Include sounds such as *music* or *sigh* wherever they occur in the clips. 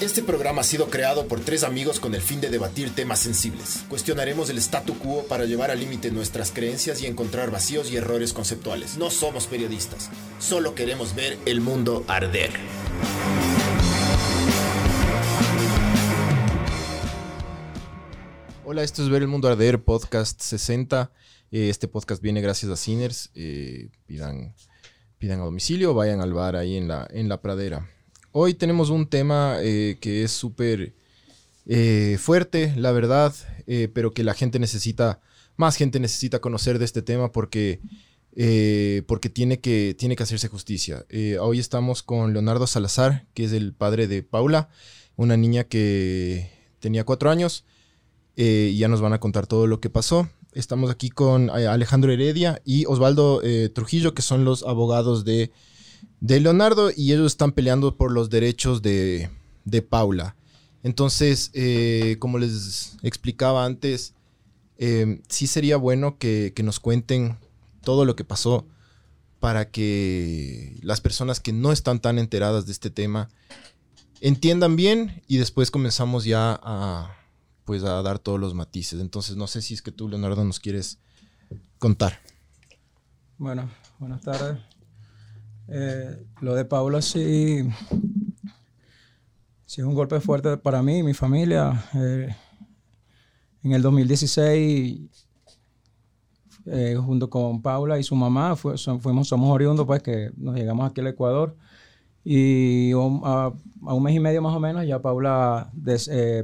Este programa ha sido creado por tres amigos con el fin de debatir temas sensibles. Cuestionaremos el statu quo para llevar al límite nuestras creencias y encontrar vacíos y errores conceptuales. No somos periodistas, solo queremos ver el mundo arder. Hola, esto es Ver el Mundo Arder, podcast 60. Eh, este podcast viene gracias a Sinners. Eh, pidan, pidan a domicilio, vayan al bar ahí en la, en la pradera. Hoy tenemos un tema eh, que es súper fuerte, la verdad, pero que la gente necesita, más gente necesita conocer de este tema porque, porque tiene, que, tiene que hacerse justicia. hoy estamos con Leonardo Salazar, que es el padre de Paula, una niña que tenía cuatro años. y ya nos van a contar todo lo que pasó. Estamos aquí con eh, Alejandro Heredia y Osvaldo eh, Trujillo, que son los abogados de, Leonardo, y ellos están peleando por los derechos de, Paula. Entonces, eh, como les explicaba antes, sí sería bueno que, nos cuenten todo lo que pasó para que las personas que no están tan enteradas de este tema entiendan bien y después comenzamos ya a, pues a dar todos los matices. Entonces, no sé si es que tú, Leonardo, nos quieres contar. Bueno, buenas tardes. Eh, lo de Paula sí, sí es un golpe fuerte para mí y mi familia. Eh, en el 2016, eh, junto con Paula y su mamá, fuimos, somos oriundos, pues que nos llegamos aquí al Ecuador. Y a, un mes y medio más o menos ya Paula,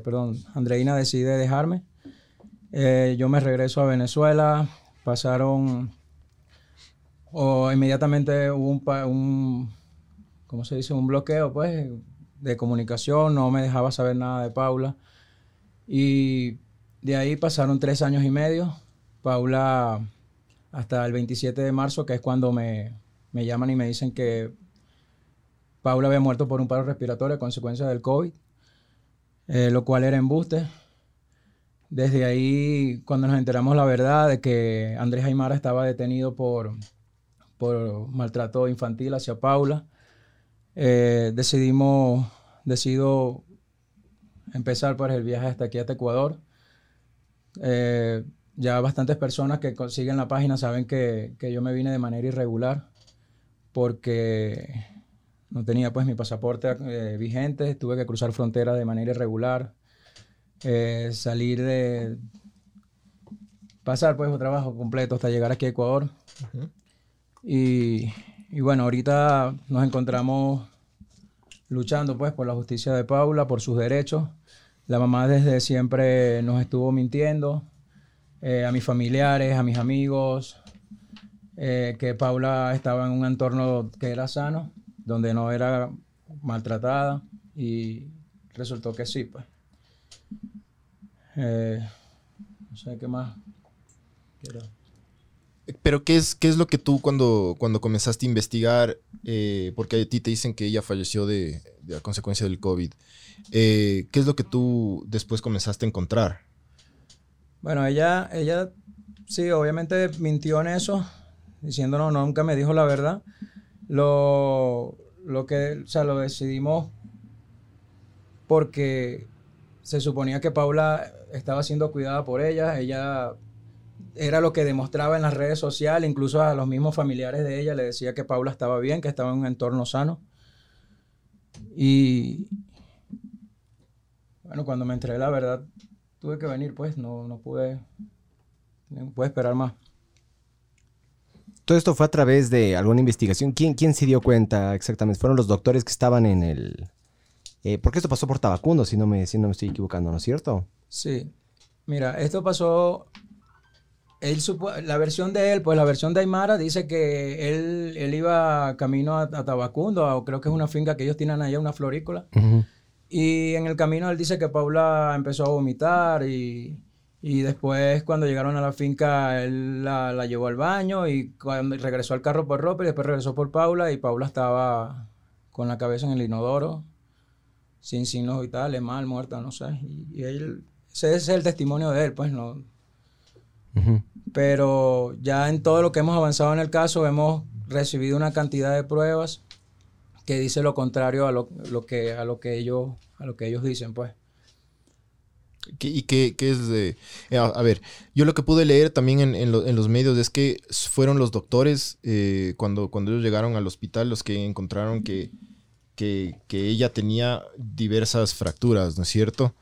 perdón, Andreina decide dejarme. Yo me regreso a Venezuela. Pasaron, o inmediatamente hubo un, un, ¿cómo se dice? Un bloqueo, pues, de comunicación. No me dejaba saber nada de Paula. Y de ahí pasaron tres años y medio. Paula, hasta el 27 de marzo, que es cuando me, me llaman y me dicen que Paula había muerto por un paro respiratorio a consecuencia del COVID, eh, lo cual era embuste. Desde ahí, cuando nos enteramos la verdad de que Andrés Aymara estaba detenido por, por maltrato infantil hacia Paula, eh, decidimos, decido empezar por el viaje hasta aquí, hasta Ecuador. Eh, ya bastantes personas que consiguen la página saben que, que yo me vine de manera irregular porque no tenía pues mi pasaporte eh, vigente, tuve que cruzar frontera de manera irregular, eh, salir de... pasar pues un trabajo completo hasta llegar aquí a Ecuador. Y, bueno, ahorita nos encontramos luchando pues por la justicia de Paula, por sus derechos. La mamá desde siempre nos estuvo mintiendo eh, a mis familiares, a mis amigos, que Paula estaba en un entorno que era sano donde no era maltratada y resultó que sí, pues. Eh, no sé qué más Pero ¿qué es, qué es lo que tú cuando, cuando comenzaste a investigar, eh, porque a ti te dicen que ella falleció de, a consecuencia del COVID, eh, ¿qué es lo que tú después comenzaste a encontrar? Bueno, ella, ella sí, obviamente mintió en eso, diciéndonos, nunca me dijo la verdad, lo, lo que, o sea, lo decidimos porque se suponía que Paula estaba siendo cuidada por ella, ella era lo que demostraba en las redes sociales, incluso a los mismos familiares de ella le decía que Paula estaba bien, que estaba en un entorno sano. Y bueno, cuando me enteré la verdad, tuve que venir, pues no, no pude, no pude esperar más. Todo esto fue a través de alguna investigación. ¿Quién, quién se dio cuenta exactamente? ¿Fueron los doctores que estaban en el... Eh, porque esto pasó por Tabacundo, si no, me, si no me estoy equivocando, ¿no es cierto? Sí. Mira, esto pasó... Él la versión de él, pues la versión de Aymara dice que él, él iba camino a, Tabacundo, o creo que es una finca que ellos tienen allá, una florícola. Y en el camino él dice que Paula empezó a vomitar y y después, cuando llegaron a la finca, él la, llevó al baño y cuando regresó al carro por ropa y después regresó por Paula y Paula estaba con la cabeza en el inodoro, sin signos vitales, mal, muerta, no sé. Y, él, ese es el testimonio de él, pues no. Pero ya en todo lo que hemos avanzado en el caso, hemos recibido una cantidad de pruebas que dice lo contrario a lo, lo que, a lo que ellos, a lo que ellos dicen, pues. ¿Qué- ¿Y qué, qué es de...? eh, A, a ver, yo lo que pude leer también en, en lo- en los medios es que fueron los doctores, eh, cuando, cuando ellos llegaron al hospital, los que encontraron que, que, que ella tenía diversas fracturas, ¿no es cierto?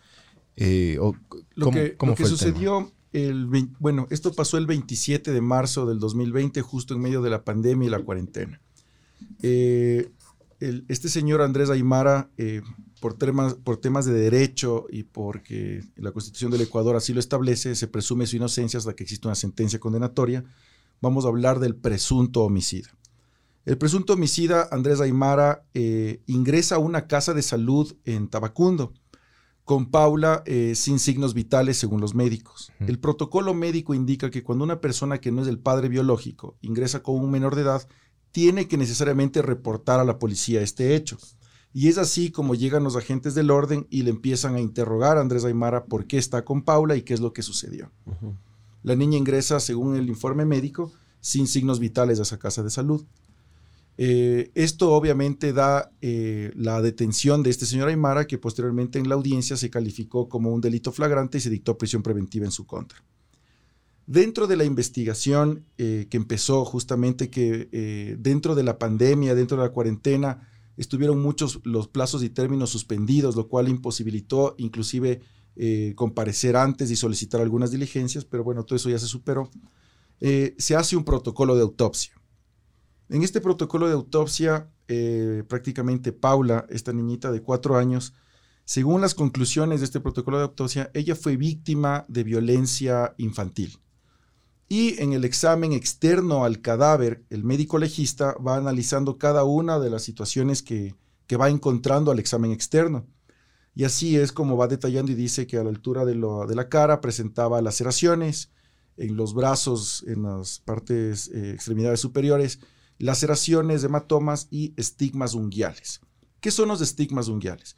Eh, o- Lo ¿cómo- que, cómo lo que fue sucedió, el, bueno, esto pasó el 27 de marzo del 2020, justo en medio de la pandemia y la cuarentena. Eh, el- este señor Andrés Aymara, eh, por, temas, por temas de derecho y porque la constitución del Ecuador así lo establece, se presume su inocencia hasta que existe una sentencia condenatoria. Vamos a hablar del presunto homicida. El presunto homicida, Andrés Aymara, eh, ingresa a una casa de salud en Tabacundo con Paula eh, sin signos vitales según los médicos. El protocolo médico indica que cuando una persona que no es el padre biológico ingresa con un menor de edad, tiene que necesariamente reportar a la policía este hecho. Y es así como llegan los agentes del orden y le empiezan a interrogar a Andrés Aymara por qué está con Paula y qué es lo que sucedió. La niña ingresa, según el informe médico, sin signos vitales a esa casa de salud. Eh, esto obviamente da eh, la detención de este señor Aymara, que posteriormente en la audiencia se calificó como un delito flagrante y se dictó prisión preventiva en su contra. Dentro de la investigación eh, que empezó justamente que dentro de la pandemia, dentro de la cuarentena, estuvieron muchos los plazos y términos suspendidos, lo cual imposibilitó inclusive comparecer antes y solicitar algunas diligencias, pero bueno, todo eso ya se superó. Se hace un protocolo de autopsia. En este protocolo de autopsia, eh, prácticamente Paula, esta niñita de cuatro años, según las conclusiones de este protocolo de autopsia, ella fue víctima de violencia infantil. Y en el examen externo al cadáver, el médico legista va analizando cada una de las situaciones que, que va encontrando al examen externo. Y así es como va detallando y dice que a la altura de, lo- de la cara presentaba laceraciones, en los brazos, en las partes, eh, extremidades superiores, laceraciones, hematomas y estigmas unguiales. ¿Qué son los estigmas unguiales?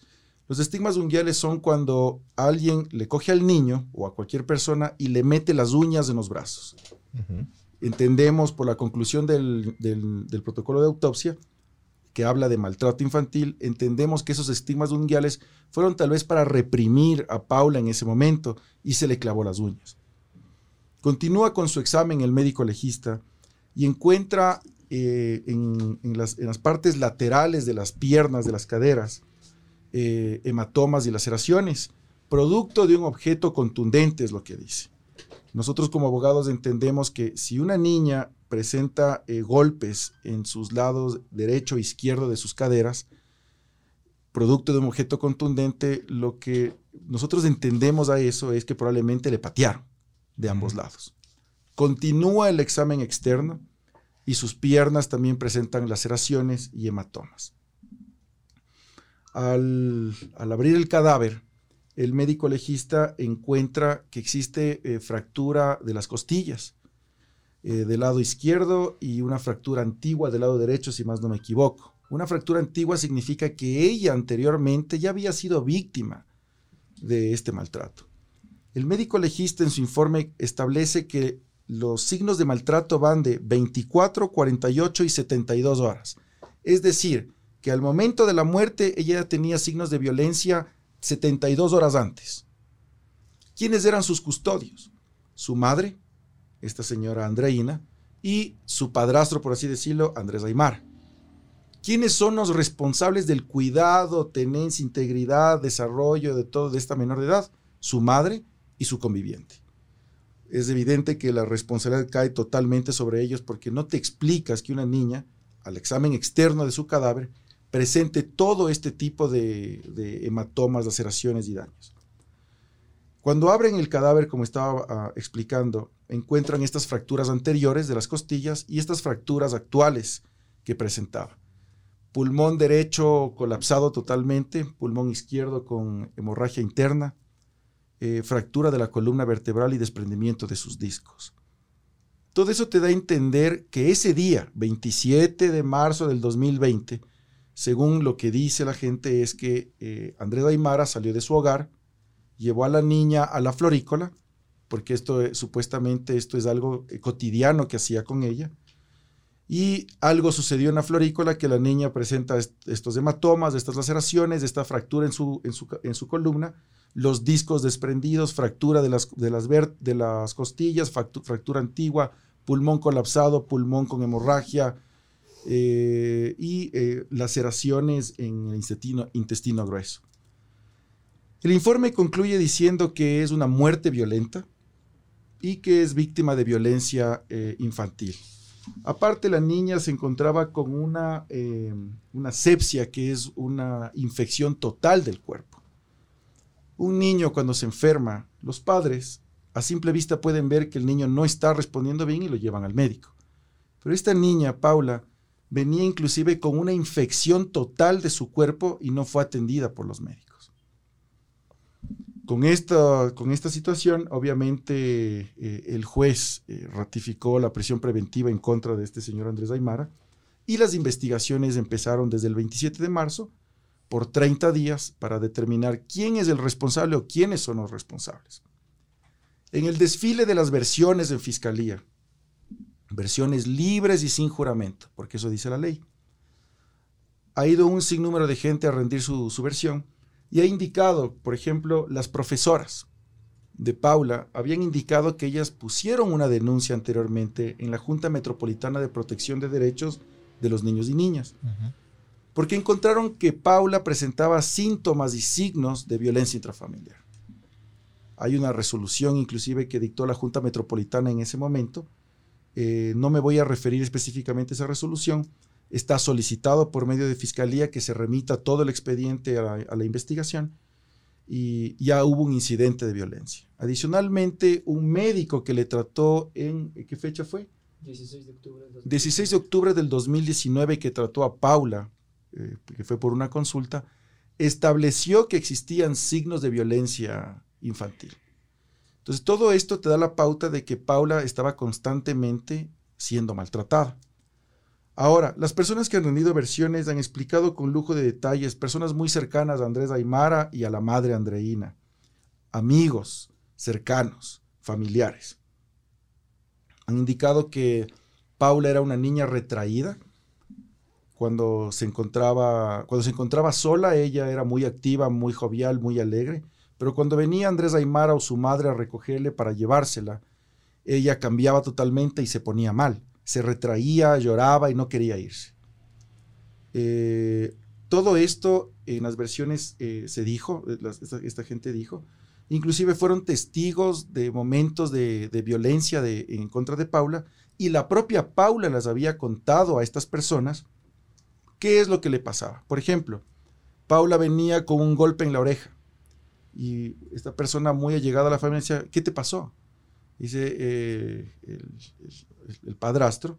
Los estigmas unguiales son cuando alguien le coge al niño o a cualquier persona y le mete las uñas en los brazos. Entendemos por la conclusión del, del- del protocolo de autopsia que habla de maltrato infantil, entendemos que esos estigmas unguiales fueron tal vez para reprimir a Paula en ese momento y se le clavó las uñas. Continúa con su examen el médico legista y encuentra eh, en, en las, en las partes laterales de las piernas, de las caderas, eh, hematomas y laceraciones, producto de un objeto contundente, es lo que dice. Nosotros como abogados entendemos que si una niña presenta eh, golpes en sus lados derecho e izquierdo de sus caderas, producto de un objeto contundente, lo que nosotros entendemos a eso es que probablemente le patearon de ambos lados. Continúa el examen externo y sus piernas también presentan laceraciones y hematomas. Al, al abrir el cadáver, el médico legista encuentra que existe eh, fractura de las costillas eh, del lado izquierdo y una fractura antigua del lado derecho, si más no me equivoco. Una fractura antigua significa que ella anteriormente ya había sido víctima de este maltrato. El médico legista en su informe establece que los signos de maltrato van de 24, 48 y 72 horas. Es decir, que al momento de la muerte ella tenía signos de violencia 72 horas antes. ¿Quiénes eran sus custodios? Su madre, esta señora Andreina, y su padrastro, por así decirlo, Andrés Aymar. ¿Quiénes son los responsables del cuidado, tenencia, integridad, desarrollo de todo de esta menor de edad? Su madre y su conviviente. Es evidente que la responsabilidad cae totalmente sobre ellos porque no te explicas que una niña, al examen externo de su cadáver, presente todo este tipo de, hematomas, laceraciones y daños. Cuando abren el cadáver, como estaba ah, explicando, encuentran estas fracturas anteriores de las costillas y estas fracturas actuales que presentaba. Pulmón derecho colapsado totalmente, pulmón izquierdo con hemorragia interna, eh, fractura de la columna vertebral y desprendimiento de sus discos. Todo eso te da a entender que ese día, 27 de marzo del 2020, según lo que dice la gente, es que eh, Andrés Aymara salió de su hogar, llevó a la niña a la florícola, porque esto eh, supuestamente esto es algo cotidiano que hacía con ella, Y algo sucedió en la florícola que la niña presenta estos hematomas, estas laceraciones, esta fractura en su columna, los discos desprendidos, fractura de las, de las, costillas, fractura antigua, pulmón colapsado, pulmón con hemorragia eh, y eh, laceraciones en el intestino, intestino grueso. El informe concluye diciendo que es una muerte violenta y que es víctima de violencia eh, infantil. Aparte, la niña se encontraba con una, una sepsia, que es una infección total del cuerpo. Un niño cuando se enferma, los padres a simple vista pueden ver que el niño no está respondiendo bien y lo llevan al médico. Pero esta niña, Paula, venía inclusive con una infección total de su cuerpo y no fue atendida por los médicos. Con esta, con esta situación, obviamente, eh, el juez eh, ratificó la prisión preventiva en contra de este señor Andrés Aymara y las investigaciones empezaron desde el 27 de marzo por 30 días para determinar quién es el responsable o quiénes son los responsables. En el desfile de las versiones en fiscalía, versiones libres y sin juramento, porque eso dice la ley. Ha ido un sinnúmero de gente a rendir su, versión y ha indicado, por ejemplo, las profesoras de Paula habían indicado que ellas pusieron una denuncia anteriormente en la Junta Metropolitana de Protección de Derechos de los Niños y Niñas, porque encontraron que Paula presentaba síntomas y signos de violencia intrafamiliar. Hay una resolución inclusive que dictó la Junta Metropolitana en ese momento, eh, no me voy a referir específicamente a esa resolución. Está solicitado por medio de fiscalía que se remita todo el expediente a la, investigación y ya hubo un incidente de violencia. Adicionalmente, un médico que le trató en, ¿qué fecha fue? 16 de octubre del, 16 de octubre del 2019 que trató a Paula, eh, que fue por una consulta, estableció que existían signos de violencia infantil. Entonces, todo esto te da la pauta de que Paula estaba constantemente siendo maltratada. Ahora, las personas que han rendido versiones han explicado con lujo de detalles, personas muy cercanas a Andrés Aymara y a la madre Andreina, amigos cercanos, familiares. Han indicado que Paula era una niña retraída. Cuando se encontraba, cuando se encontraba sola, ella era muy activa, muy jovial, muy alegre. Pero cuando venía Andrés Aymara o su madre a recogerle para llevársela, ella cambiaba totalmente y se ponía mal. Se retraía, lloraba y no quería irse. Eh, todo esto en las versiones eh, se dijo, eh, esta, gente dijo, inclusive fueron testigos de momentos de, violencia en contra de Paula y la propia Paula las había contado a estas personas qué es lo que le pasaba. Por ejemplo, Paula venía con un golpe en la oreja y esta persona muy allegada a la familia decía, ¿qué te pasó? Dice, eh, el, padrastro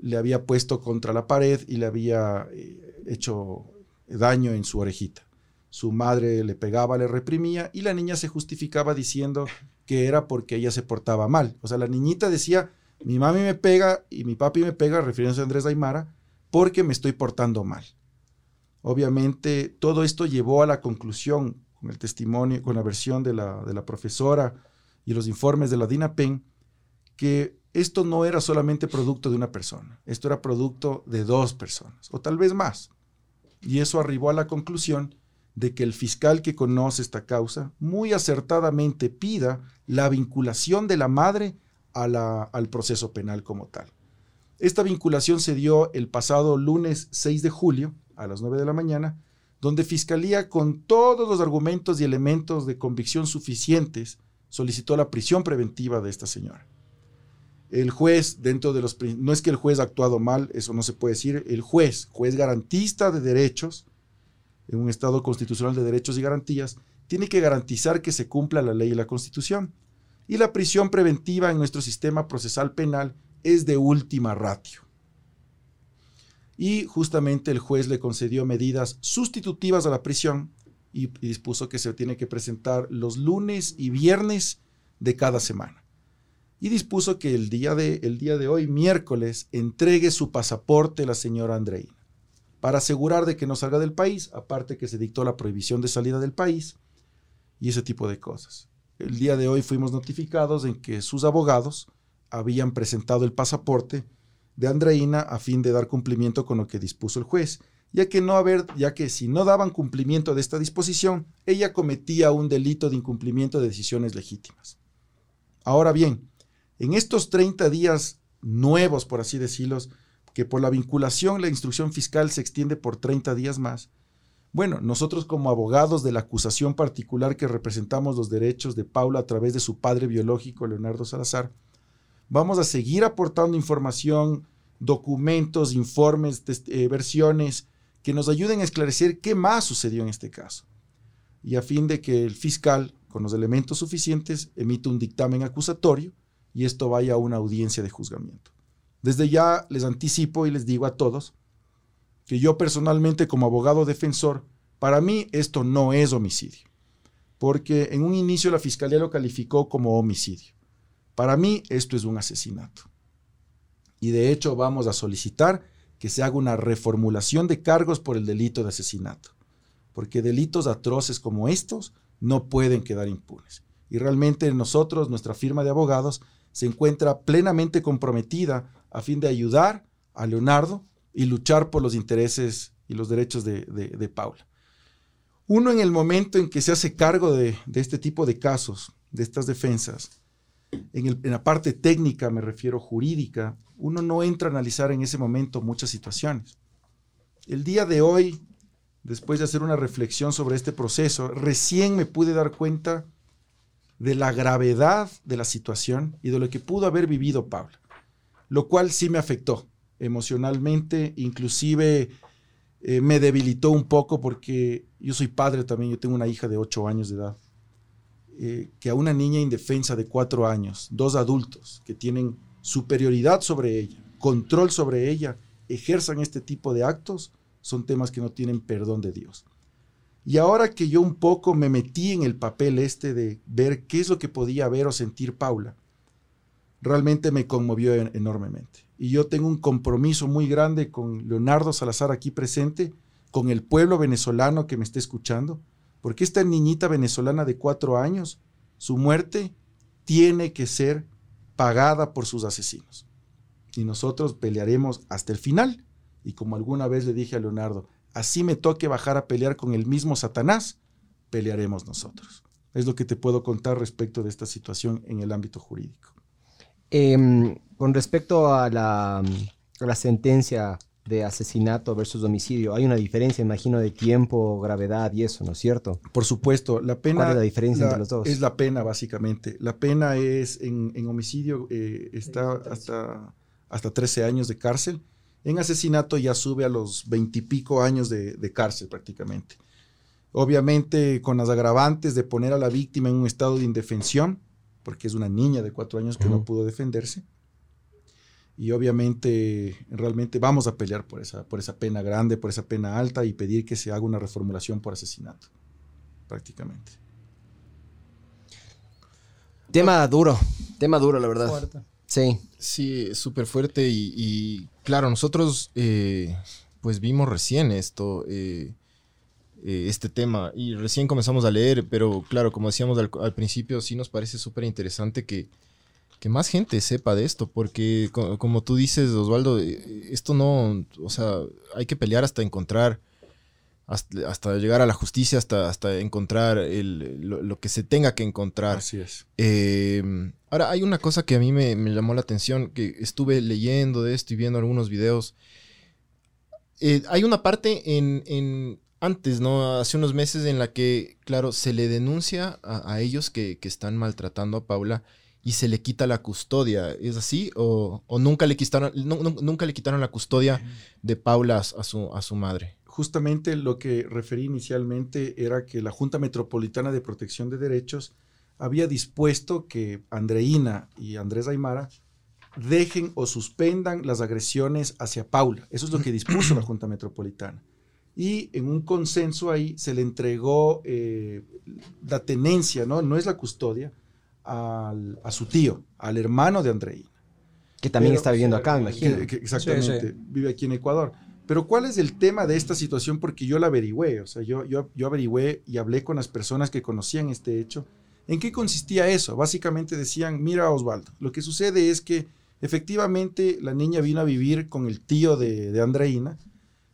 le había puesto contra la pared y le había eh, hecho daño en su orejita. Su madre le pegaba, le reprimía y la niña se justificaba diciendo que era porque ella se portaba mal. O sea, la niñita decía, mi mami me pega y mi papi me pega, refiriéndose a Andrés Aymara, porque me estoy portando mal. Obviamente, todo esto llevó a la conclusión con el testimonio, con la versión de la, de la profesora y los informes de la DINAPEN, que esto no era solamente producto de una persona, esto era producto de dos personas, o tal vez más. Y eso arribó a la conclusión de que el fiscal que conoce esta causa muy acertadamente pida la vinculación de la madre al proceso penal como tal. Esta vinculación se dio el pasado lunes 6 de julio a las 9 de la mañana donde Fiscalía, con todos los argumentos y elementos de convicción suficientes, solicitó la prisión preventiva de esta señora. El juez, dentro de los... No es que el juez ha actuado mal, eso no se puede decir. El juez, juez garantista de derechos, en un Estado constitucional de derechos y garantías, tiene que garantizar que se cumpla la ley y la Constitución. Y la prisión preventiva en nuestro sistema procesal penal es de última ratio y justamente el juez le concedió medidas sustitutivas a la prisión y, dispuso que se tiene que presentar los lunes y viernes de cada semana. Y dispuso que el día de, el día de hoy, miércoles, entregue su pasaporte la señora Andreina para asegurar de que no salga del país, aparte que se dictó la prohibición de salida del país y ese tipo de cosas. El día de hoy fuimos notificados en que sus abogados habían presentado el pasaporte de Andreina a fin de dar cumplimiento con lo que dispuso el juez, ya que no haber, ya que si no daban cumplimiento de esta disposición, ella cometía un delito de incumplimiento de decisiones legítimas. Ahora bien, en estos 30 días nuevos, por así decirlo, que por la vinculación la instrucción fiscal se extiende por 30 días más, bueno, nosotros como abogados de la acusación particular que representamos los derechos de Paula a través de su padre biológico, Leonardo Salazar, vamos a seguir aportando información, documentos, informes, eh, versiones que nos ayuden a esclarecer qué más sucedió en este caso. Y a fin de que el fiscal, con los elementos suficientes, emita un dictamen acusatorio y esto vaya a una audiencia de juzgamiento. Desde ya les anticipo y les digo a todos que yo personalmente como abogado defensor, para mí esto no es homicidio, porque en un inicio la fiscalía lo calificó como homicidio. Para mí esto es un asesinato. Y de hecho vamos a solicitar que se haga una reformulación de cargos por el delito de asesinato, porque delitos atroces como estos no pueden quedar impunes. Y realmente nosotros, nuestra firma de abogados, se encuentra plenamente comprometida a fin de ayudar a Leonardo y luchar por los intereses y los derechos de, Paula. Uno en el momento en que se hace cargo de, este tipo de casos, de estas defensas, en, la parte técnica, me refiero jurídica, uno no entra a analizar en ese momento muchas situaciones. El día de hoy, después de hacer una reflexión sobre este proceso, recién me pude dar cuenta de la gravedad de la situación y de lo que pudo haber vivido Paula, lo cual sí me afectó emocionalmente, inclusive eh, me debilitó un poco porque yo soy padre también, yo tengo una hija de 8 años de edad, eh, que a una niña indefensa de 4 años, dos adultos que tienen superioridad sobre ella, control sobre ella, ejerzan este tipo de actos, son temas que no tienen perdón de Dios. Y ahora que yo un poco me metí en el papel este de ver qué es lo que podía ver o sentir Paula, realmente me conmovió enormemente. Y yo tengo un compromiso muy grande con Leonardo Salazar aquí presente, con el pueblo venezolano que me está escuchando, porque esta niñita venezolana de cuatro años, su muerte tiene que ser pagada por sus asesinos. Y nosotros pelearemos hasta el final. Y como alguna vez le dije a Leonardo, así me toque bajar a pelear con el mismo Satanás, pelearemos nosotros. Es lo que te puedo contar respecto de esta situación en el ámbito jurídico. Em, con respecto a la, sentencia de asesinato versus homicidio, hay una diferencia, imagino, de tiempo, gravedad y eso, ¿no es cierto? Por supuesto, la pena... ¿Cuál es la diferencia entre los dos? Es la pena, básicamente. La pena es, en, homicidio, eh, está hasta, hasta 13 años de cárcel. En asesinato ya sube a los veintipico años de, de cárcel prácticamente. Obviamente con las agravantes de poner a la víctima en un estado de indefensión, porque es una niña de cuatro años que no pudo defenderse. Y obviamente, realmente vamos a pelear por esa, por esa pena grande, por esa pena alta y pedir que se haga una reformulación por asesinato, prácticamente. Tema duro, tema duro, la verdad. Fuerte. Sí. Sí, súper fuerte y, claro, nosotros eh, pues vimos recién esto. Eh, eh, este tema y recién comenzamos a leer, pero claro, como decíamos al, principio, sí nos parece súper interesante que, que, más gente sepa de esto, porque como tú dices, Osvaldo, eh, esto no, o sea, hay que pelear hasta encontrar, hasta, llegar a la justicia, hasta, hasta encontrar el, lo, que se tenga que encontrar. Así es. Eh, ahora, hay una cosa que a mí me, me, llamó la atención, que estuve leyendo de esto y viendo algunos videos. hay una parte en antes, ¿no? Hace unos meses en la que, claro, se le denuncia a, ellos que, están maltratando a Paula y se le quita la custodia. ¿Es así? ¿O, nunca, le quitaron, nunca le quitaron la custodia de Paula a su, a su madre? Justamente lo que referí inicialmente era que la Junta Metropolitana de Protección de Derechos había dispuesto que Andreina y Andrés Aymara dejen o suspendan las agresiones hacia Paula. Eso es lo que dispuso la Junta Metropolitana y en un consenso ahí se le entregó eh, la tenencia, ¿no? No es la custodia, a su tío, al hermano de Andreina. Que también está viviendo acá, me imagino. exactamente, vive aquí en Ecuador. Pero ¿cuál es el tema de esta situación? Porque yo la averigüé, o sea, yo, yo, yo averigüé y hablé con las personas que conocían este hecho. ¿En qué consistía eso? Básicamente decían, mira Osvaldo, lo que sucede es que Efectivamente, la niña vino a vivir con el tío de, de Andreina,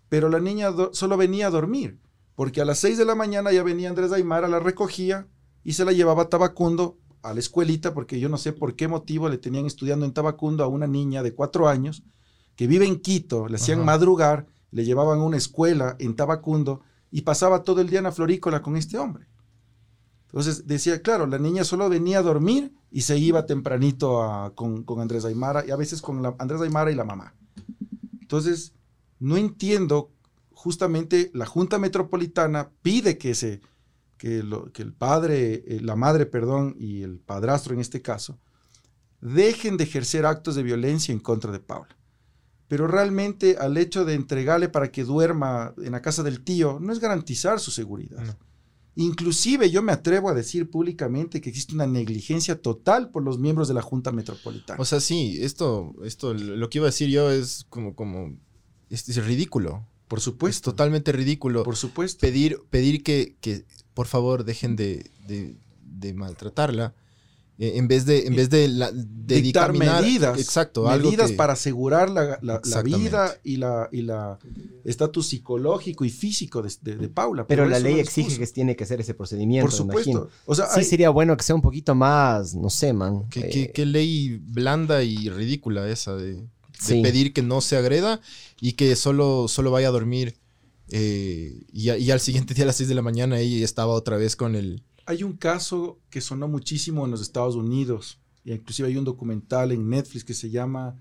pero la niña solo venía a dormir, porque a las 6 de la mañana ya venía Andrés Aymara, la recogía y se la llevaba a Tabacundo a la escuelita, porque yo no sé por qué motivo le tenían estudiando en Tabacundo a una niña de cuatro años que vive en Quito, le hacían Ajá. madrugar, le llevaban a una escuela en Tabacundo y pasaba todo el día en la florícola con este hombre. Entonces decía, claro, la niña solo venía a dormir y se iba tempranito a- con, con Andrés Aymara y a veces con la, Andrés Aymara y la mamá. Entonces, no entiendo, justamente la Junta Metropolitana pide que, se, que, lo- que el padre, eh, la madre, perdón, y el padrastro en este caso, dejen de ejercer actos de violencia en contra de Paula. Pero realmente al hecho de entregarle para que duerma en la casa del tío no es garantizar su seguridad. No. Inclusive yo me atrevo a decir públicamente que existe una negligencia total por los miembros de la Junta Metropolitana. O sea, sí, esto, esto, lo que iba a decir yo es como, como, es, es ridículo. por Es supuesto. totalmente ridículo. Por supuesto. pedir, pedir que, que, por favor dejen de, de- de maltratarla. eh, en vez de, en vez de, la, de dictar dictaminar- medidas. Exacto, algo medidas que- para asegurar la, la- vida y la y la estatus psicológico y físico de, de- de Paula. Pero la ley no exige excusa. que tiene que hacer ese procedimiento, Por supuesto. imagino. O sea, Sí hay- sería bueno que sea un poquito más, no sé, man. Qué, eh, qué- qué ley blanda y ridícula esa de, de Sí. pedir que no se agreda y que solo, solo vaya a dormir. Eh, y, a- y al siguiente día a las 6 de la mañana ella estaba otra vez con el... hay un caso que sonó muchísimo en los Estados Unidos. Y inclusive hay un documental en Netflix que se llama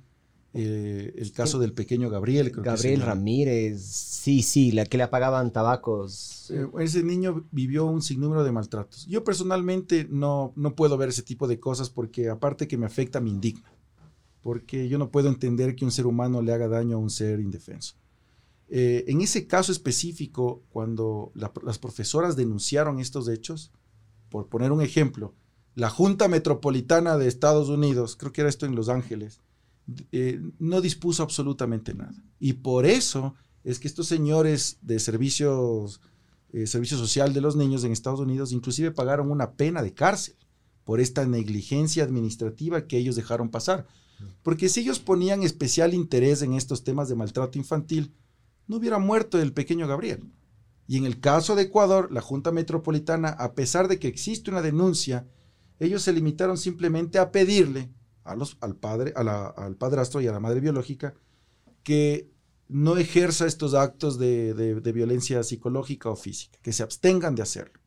eh, El caso del pequeño Gabriel. creo Gabriel. Ramírez, sí, sí, la que le apagaban tabacos. Eh, ese niño vivió un sinnúmero de maltratos. Yo personalmente no, no puedo ver ese tipo de cosas porque aparte que me afecta, me indigna. Porque yo no puedo entender que un ser humano le haga daño a un ser indefenso. Eh, en ese caso específico, cuando la- las profesoras denunciaron estos hechos, por poner un ejemplo, la Junta Metropolitana de Estados Unidos, creo que era esto en Los Ángeles, eh, no dispuso absolutamente nada. Y por eso es que estos señores de servicios, eh, servicio social de los niños en Estados Unidos inclusive pagaron una pena de cárcel por esta negligencia administrativa que ellos dejaron pasar. Porque si ellos ponían especial interés en estos temas de maltrato infantil, no hubiera muerto el pequeño Gabriel. Y en el caso de Ecuador, la Junta Metropolitana, a pesar de que existe una denuncia, ellos se limitaron simplemente a pedirle a los, al, padre, a la- al padrastro y a la madre biológica que no ejerza estos actos de, de- de violencia psicológica o física, que se abstengan de hacerlo.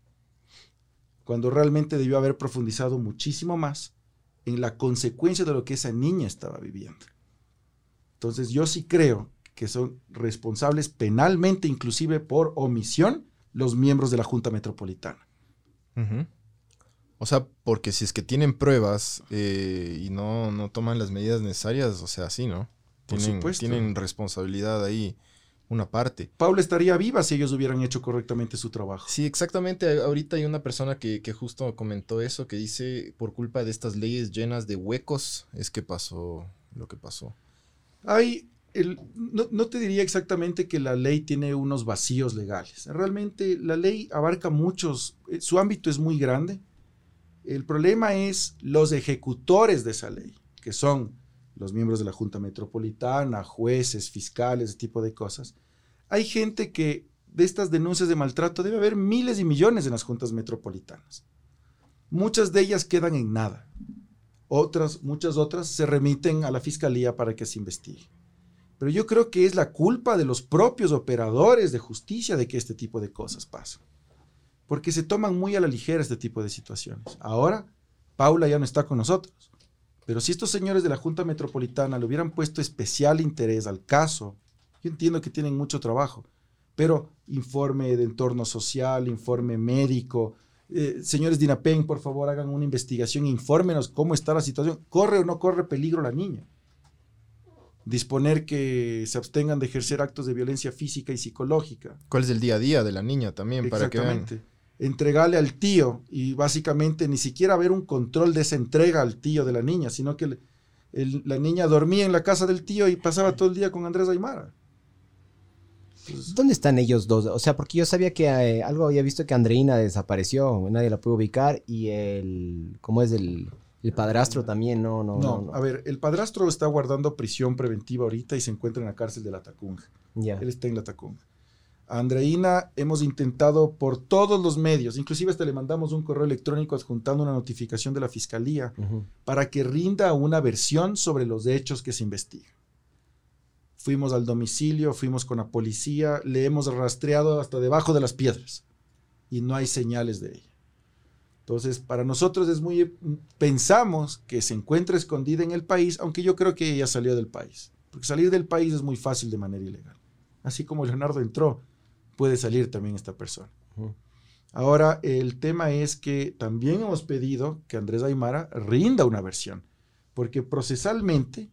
Cuando realmente debió haber profundizado muchísimo más en la consecuencia de lo que esa niña estaba viviendo. Entonces yo sí creo que son responsables penalmente, inclusive por omisión, los miembros de la Junta Metropolitana. O sea, porque si es que tienen pruebas eh, y no, no toman las medidas necesarias, o sea, sí, ¿no? Por Tienen, supuesto. tienen responsabilidad ahí, una parte. Paula estaría viva si ellos hubieran hecho correctamente su trabajo. Sí, exactamente. Ahorita hay una persona que, que justo comentó eso, que dice, por culpa de estas leyes llenas de huecos, es que pasó lo que pasó. Hay, no te diría exactamente que la ley tiene unos vacíos legales. Realmente la ley abarca muchos, eh, su ámbito es muy grande. El problema es los ejecutores de esa ley, que son los miembros de la Junta Metropolitana, jueces, fiscales, ese tipo de cosas. Hay gente que de estas denuncias de maltrato debe haber miles y millones en las juntas metropolitanas. Muchas de ellas quedan en nada. Otras, muchas otras se remiten a la fiscalía para que se investigue. Pero yo creo que es la culpa de los propios operadores de justicia de que este tipo de cosas pasen. Porque se toman muy a la ligera este tipo de situaciones. Ahora, Paula ya no está con nosotros. Pero si estos señores de la Junta Metropolitana le hubieran puesto especial interés al caso, yo entiendo que tienen mucho trabajo, pero informe de entorno social, informe médico, eh, señores de INAPEN, por favor, hagan una investigación, infórmenos cómo está la situación, corre o no corre peligro la niña. Disponer que se abstengan de ejercer actos de violencia física y psicológica. ¿Cuál es el día a día de la niña también? Para que vean. Exactamente. Entregarle al tío y básicamente ni siquiera haber un control de esa entrega al tío de la niña, sino que el- el- la niña dormía en la casa del tío y pasaba todo el día con Andrés Aymara. Entonces, ¿Dónde están ellos dos? O sea, porque yo sabía que eh, algo había visto que Andreina desapareció, nadie la pudo ubicar y el, ¿cómo es el, El padrastro también, no, no, no. A ver, el padrastro está guardando prisión preventiva ahorita y se encuentra en la cárcel de la Tacunga. Ya. Él está en la Tacunga. A Andreina hemos intentado por todos los medios, inclusive hasta le mandamos un correo electrónico adjuntando una notificación de la fiscalía para que rinda una versión sobre los hechos que se investigan. Fuimos al domicilio, fuimos con la policía, le hemos rastreado hasta debajo de las piedras y no hay señales de ella. Entonces, para nosotros es muy... Pensamos que se encuentra escondida en el país, aunque yo creo que ella salió del país. Porque salir del país es muy fácil de manera ilegal. Así como Leonardo entró, puede salir también esta persona. Ahora, el tema es que también hemos pedido que Andrés Aymara rinda una versión, porque procesalmente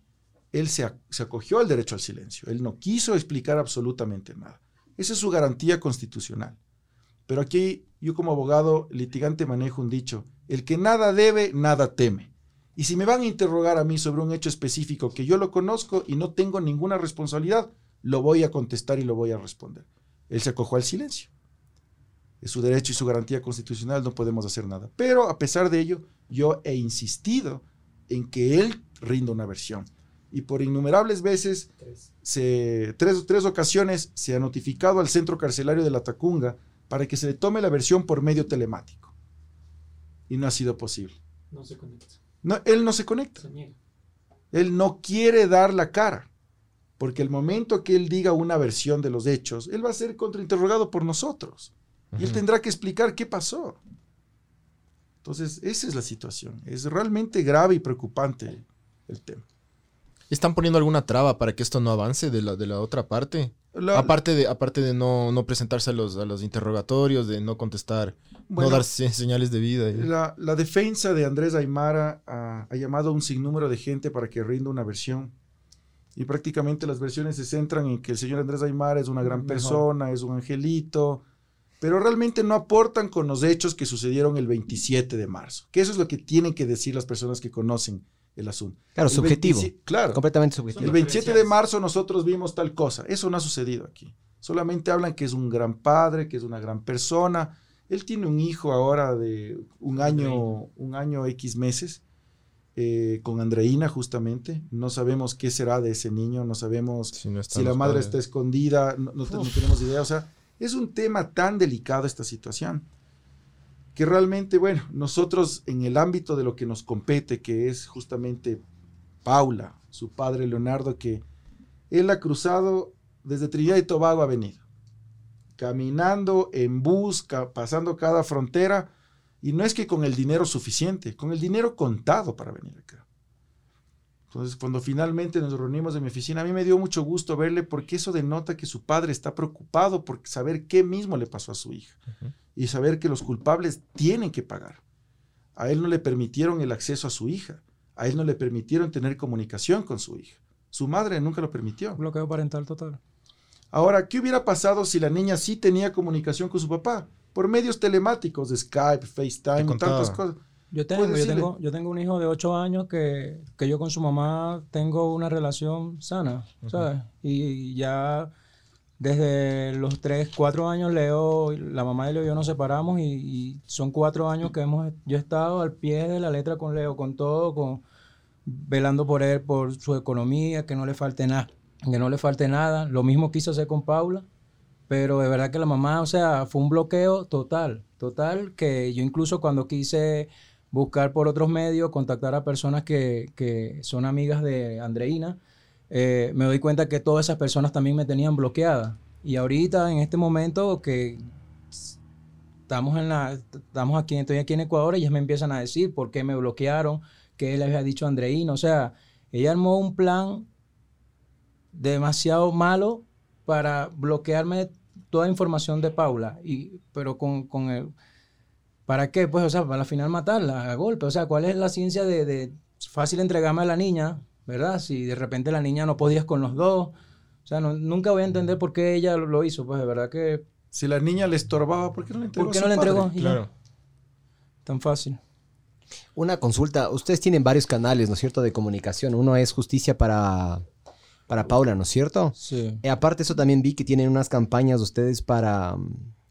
él se acogió al derecho al silencio. Él no quiso explicar absolutamente nada. Esa es su garantía constitucional. Pero aquí yo como abogado litigante manejo un dicho, el que nada debe, nada teme. Y si me van a interrogar a mí sobre un hecho específico que yo lo conozco y no tengo ninguna responsabilidad, lo voy a contestar y lo voy a responder. Él se acogió al silencio. Es su derecho y su garantía constitucional, no podemos hacer nada. Pero a pesar de ello, yo he insistido en que él rinda una versión. Y por innumerables veces, se, tres, tres ocasiones, se ha notificado al centro carcelario de la Tacunga para que se le tome la versión por medio telemático. Y no ha sido posible. No se conecta. No, él no se conecta. Se niega. Él no quiere dar la cara. Porque el momento que él diga una versión de los hechos, él va a ser contrainterrogado por nosotros. Y él tendrá que explicar qué pasó. Entonces, esa es la situación. Es realmente grave y preocupante el tema. ¿Están poniendo alguna traba para que esto no avance de la, de la otra parte? La- aparte de, aparte de no, no presentarse a los, a los interrogatorios, de no contestar, bueno, no dar se- señales de vida. y- la, la defensa de Andrés Aymara ha, ha llamado a un sinnúmero de gente para que rinda una versión. Y prácticamente las versiones se centran en que el señor Andrés Aymara es una gran Mejor. persona, es un angelito, pero realmente no aportan con los hechos que sucedieron el 27 de marzo. Que eso es lo que tienen que decir las personas que conocen el asunto. Claro, El subjetivo. 27 claro. Completamente subjetivo. El 27 de marzo nosotros vimos tal cosa. Eso no ha sucedido aquí. Solamente hablan que es un gran padre, que es una gran persona. Él tiene un hijo ahora de un año, un año X meses, eh, con Andreina justamente. No sabemos qué será de ese niño, no sabemos si no están si la madre padres. está escondida, no, no te- no tenemos idea. O sea, es un tema tan delicado esta situación que realmente, bueno, nosotros en el ámbito de lo que nos compete, que es justamente Paula, su padre Leonardo, que él ha cruzado desde Trinidad y Tobago ha venido, caminando en busca, pasando cada frontera, y no es que con el dinero suficiente, con el dinero contado para venir acá. Entonces, cuando finalmente nos reunimos en mi oficina, a mí me dio mucho gusto verle porque eso denota que su padre está preocupado por saber qué mismo le pasó a su hija y saber que los culpables tienen que pagar. A él no le permitieron el acceso a su hija, a él no le permitieron tener comunicación con su hija. Su madre nunca lo permitió. Bloqueo parental total. Ahora, ¿qué hubiera pasado si la niña sí tenía comunicación con su papá? Por medios telemáticos, de Skype, FaceTime, tantas cosas. Yo tengo, Puedes yo, tengo, yo tengo un hijo de 8 años que, que yo con su mamá tengo una relación sana, ¿sabes? Y ya desde los 3, 4 años Leo, la mamá de Leo y yo nos separamos y, y son 4 años que hemos yo he estado al pie de la letra con Leo, con todo, con velando por él, por su economía, que no le falte nada, que no le falte nada. Lo mismo quise hacer con Paula, pero de verdad que la mamá, o sea, fue un bloqueo total, total, que yo incluso cuando quise buscar por otros medios, contactar a personas que, que son amigas de Andreina, eh, me doy cuenta que todas esas personas también me tenían bloqueada. Y ahorita, en este momento que estamos, en la, estamos aquí, estoy aquí en Ecuador, ellas me empiezan a decir por qué me bloquearon, qué le había dicho a Andreina. O sea, ella armó un plan demasiado malo para bloquearme toda información de Paula. Y, pero con, con el... ¿Para qué? Pues, o sea, para al final matarla a golpe. O sea, ¿cuál es la ciencia de, de fácil entregarme a la niña, verdad? Si de repente la niña no podías con los dos. O sea, no- nunca voy a entender por qué ella lo, lo hizo. Pues de verdad que Si la niña le estorbaba, ¿por qué no le entregó? ¿Por qué a no le entregó? Y. Claro. tan fácil. Una consulta. Ustedes tienen varios canales, ¿no es cierto?, de comunicación. Uno es Justicia para, para Paula, ¿no es cierto? Sí. Eh, aparte eso también vi que tienen unas campañas ustedes para,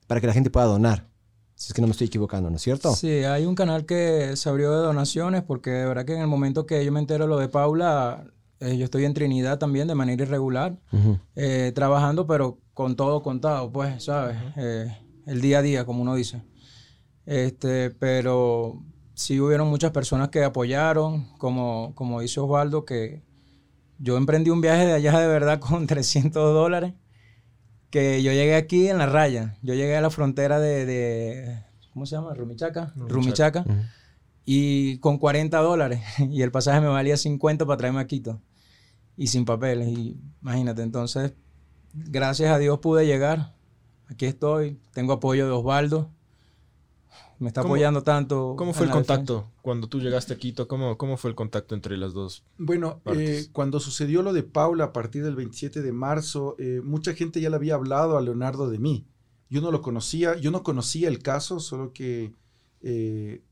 para que la gente pueda donar. Si es que no me estoy equivocando, ¿no es cierto? Sí, hay un canal que se abrió de donaciones porque de verdad que en el momento que yo me entero lo de Paula, eh, yo estoy en Trinidad también de manera irregular, Ujú. eh, trabajando pero con todo contado, pues, ¿sabes? Eh, el día a día, como uno dice. Este, pero sí hubieron muchas personas que apoyaron, como, como dice Osvaldo, que yo emprendí un viaje de allá de verdad *laughs* con 300 dólares, que yo llegué aquí en la raya, yo llegué a la frontera de, de- ¿cómo se llama? Rumichaca. Rumichaca. Rumichaca. Y con 40 dólares, *laughs* y el pasaje me valía 50 para traerme a Quito, y sin papeles, y imagínate, entonces, gracias a Dios pude llegar, aquí estoy, tengo apoyo de Osvaldo, me está ¿Cómo- apoyando tanto. ¿Cómo fue el defensa. contacto cuando tú llegaste a Quito? ¿Cómo, cómo fue el contacto entre las dos? Bueno, eh, cuando sucedió lo de Paula a partir del 27 de marzo, eh, mucha gente ya le había hablado a Leonardo de mí. Yo no lo conocía, yo no conocía el caso, solo que eh,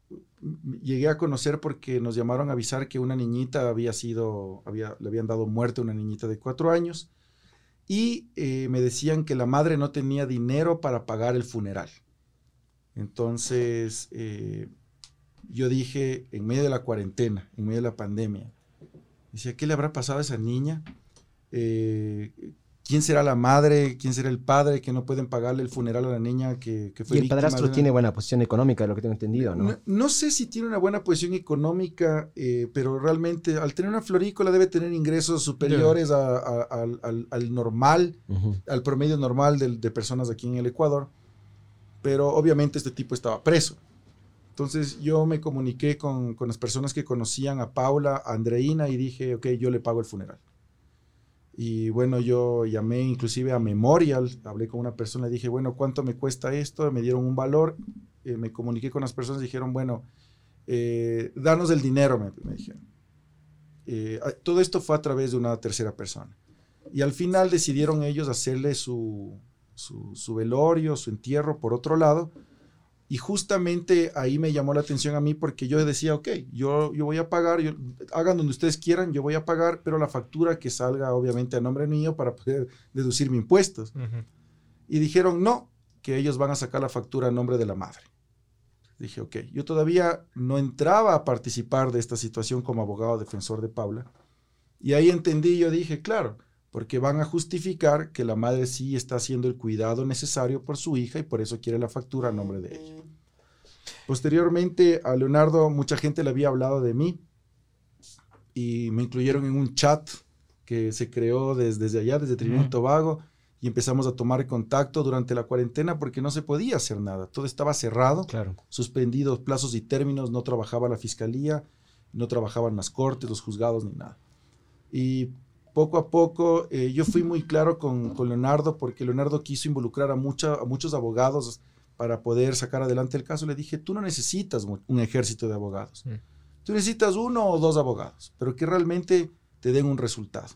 llegué a conocer porque nos llamaron a avisar que una niñita había sido, había, le habían dado muerte a una niñita de cuatro años y eh, me decían que la madre no tenía dinero para pagar el funeral. Entonces, eh, yo dije, en medio de la cuarentena, en medio de la pandemia, decía, ¿qué le habrá pasado a esa niña? Eh, ¿Quién será la madre? ¿Quién será el padre que no pueden pagarle el funeral a la niña que, que fue Y el víctima padrastro una- tiene buena posición económica, de lo que tengo entendido, ¿no? no, no sé si tiene una buena posición económica, eh, pero realmente al tener una florícola debe tener ingresos superiores a- a- al, al- al normal, al promedio normal de, de personas aquí en el Ecuador. Pero obviamente este tipo estaba preso. Entonces yo me comuniqué con, con las personas que conocían a Paula, a Andreina y dije, ok, yo le pago el funeral. Y bueno, yo llamé inclusive a Memorial, hablé con una persona, le dije, bueno, ¿cuánto me cuesta esto? Me dieron un valor, eh, me comuniqué con las personas, dijeron, bueno, eh, danos el dinero, me, me dijeron. Eh, todo esto fue a través de una tercera persona. Y al final decidieron ellos hacerle su, su, su velorio, su entierro por otro lado. Y justamente ahí me llamó la atención a mí porque yo decía, ok, yo, yo voy a pagar, yo- hagan donde ustedes quieran, yo voy a pagar, pero la factura que salga obviamente a nombre mío para poder deducir mis impuestos. Y dijeron, no, que ellos van a sacar la factura a nombre de la madre. Dije, ok, yo todavía no entraba a participar de esta situación como abogado defensor de Paula. Y ahí entendí, yo dije, claro, porque van a justificar que la madre sí está haciendo el cuidado necesario por su hija y por eso quiere la factura a nombre de ella. Posteriormente a Leonardo, mucha gente le había hablado de mí y me incluyeron en un chat que se creó desde, desde allá, desde Trinidad y. Tobago, y empezamos a tomar contacto durante la cuarentena porque no se podía hacer nada. Todo estaba cerrado, Claro. suspendidos plazos y términos, no trabajaba la fiscalía, no trabajaban las cortes, los juzgados ni nada. Y poco a poco eh, yo fui muy claro con, con Leonardo porque Leonardo quiso involucrar a, mucha, a muchos abogados para poder sacar adelante el caso. Le dije, tú no necesitas un ejército de abogados. Mm. Tú necesitas uno o dos abogados, pero que realmente te den un resultado.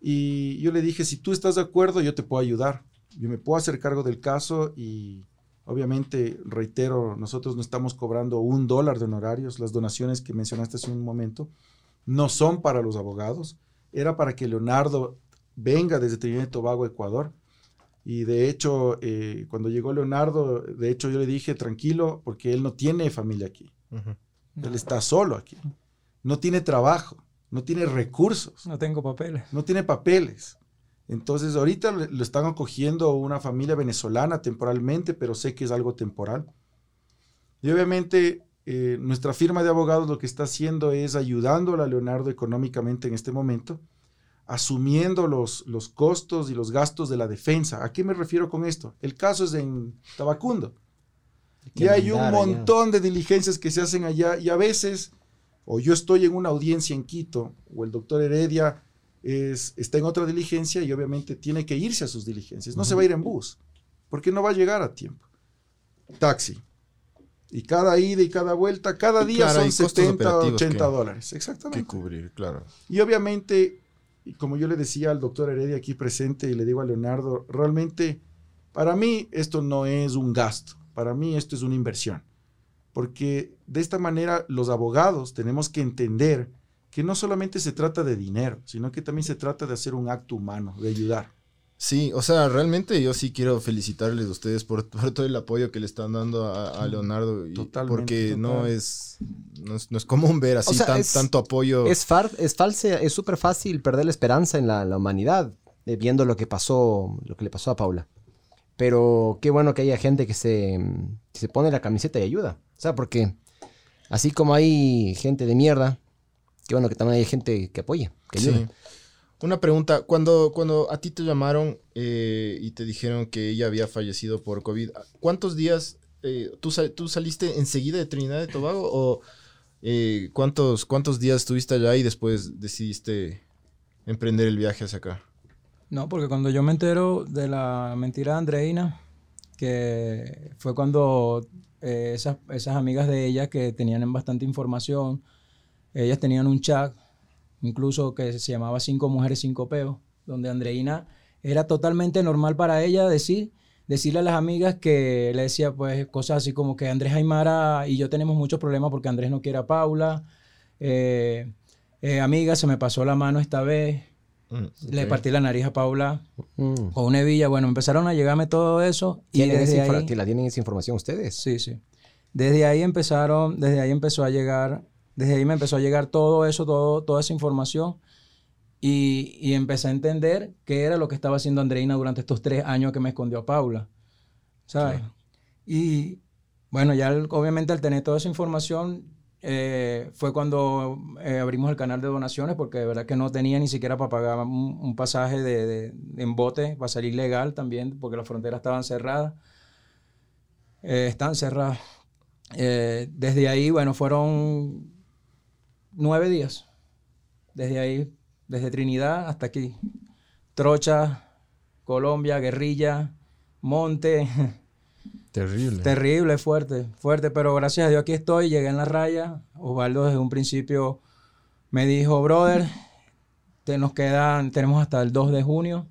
Y yo le dije, si tú estás de acuerdo, yo te puedo ayudar. Yo me puedo hacer cargo del caso y obviamente, reitero, nosotros no estamos cobrando un dólar de honorarios. Las donaciones que mencionaste hace un momento no son para los abogados. Era para que Leonardo venga desde Trinidad y Tobago, Ecuador. Y de hecho, eh, cuando llegó Leonardo, de hecho yo le dije, tranquilo, porque él no tiene familia aquí. Él está solo aquí. No tiene trabajo, no tiene recursos, No tengo papeles. no tiene papeles. Entonces ahorita lo están acogiendo una familia venezolana temporalmente, pero sé que es algo temporal. Y obviamente eh, nuestra firma de abogados lo que está haciendo es ayudando a Leonardo económicamente en este momento, asumiendo los, los costos y los gastos de la defensa. ¿A qué me refiero con esto? El caso es en Tabacundo. Y hay un allá. montón de diligencias que se hacen allá y a veces, o yo estoy en una audiencia en Quito, o el doctor Heredia es, está en otra diligencia y obviamente tiene que irse a sus diligencias. No se va a ir en bus, porque no va a llegar a tiempo. Taxi. Y cada ida y cada vuelta, cada día Claro, son costos 70 o operativos 80 que- dólares. Que Exactamente. cubrir, claro. Y obviamente, como yo le decía al doctor Heredia aquí presente y le digo a Leonardo, realmente para mí esto no es un gasto, para mí esto es una inversión. Porque de esta manera los abogados tenemos que entender que no solamente se trata de dinero, sino que también se trata de hacer un acto humano, de ayudar. Sí, o sea, realmente yo sí quiero felicitarles a ustedes por, *laughs* por todo el apoyo que le están dando a, a Leonardo. y- Totalmente, porque no es, no es no es común ver así sea, tan- es- tanto apoyo. Es, far- es falsa, es súper fácil perder la esperanza en la, la humanidad eh, viendo lo que pasó, lo que le pasó a Paula. Pero qué bueno que haya gente que se, que se pone la camiseta y ayuda. O sea, porque así como hay gente de mierda, qué bueno que también hay gente que apoye, que Sí. Una pregunta, cuando, cuando a ti te llamaron eh, y te dijeron que ella había fallecido por COVID, ¿cuántos días eh, ¿tú, sal- saliste enseguida de Trinidad y Tobago o eh, ¿cuántos, cuántos días estuviste allá y después decidiste emprender el viaje hacia acá? No, porque cuando yo me entero de la mentira de Andreina, que fue cuando esas, esas amigas de ella que tenían bastante información, ellas tenían un chat, incluso que se llamaba Cinco Mujeres, Cinco Peos, donde Andreina era totalmente normal para ella decir, decirle a las amigas que le decía pues cosas así como que Andrés Aymara y yo tenemos muchos problemas porque Andrés no quiere a Paula. Eh, eh, amiga, se me pasó la mano esta vez. Le Ok. partí la nariz a Paula Mm. con una hebilla. Bueno, empezaron a llegarme todo eso. Y ¿Tienen esa desde infra- ahí, que la tienen esa información ustedes? sí, sí. Desde ahí empezaron, desde ahí empezó a llegar, desde ahí me empezó a llegar todo eso, todo, toda esa información. Y, y empecé a entender qué era lo que estaba haciendo Andreina durante estos tres años que me escondió a Paula. ¿Sabes? Y bueno, ya obviamente al tener toda esa información, eh, fue cuando eh, abrimos el canal de donaciones, porque de verdad que no tenía ni siquiera para pagar un, un pasaje de, de- en bote, para salir legal también, porque las fronteras estaban cerradas. Eh, están cerradas. Desde ahí, bueno, fueron nueve días. Desde ahí, desde Trinidad hasta aquí. Trocha, Colombia, guerrilla, monte. *laughs* Terrible. Terrible, fuerte, fuerte, pero gracias a Dios aquí estoy, llegué en la raya. Osvaldo desde un principio me dijo, brother, te nos quedan, tenemos hasta el 2 de junio,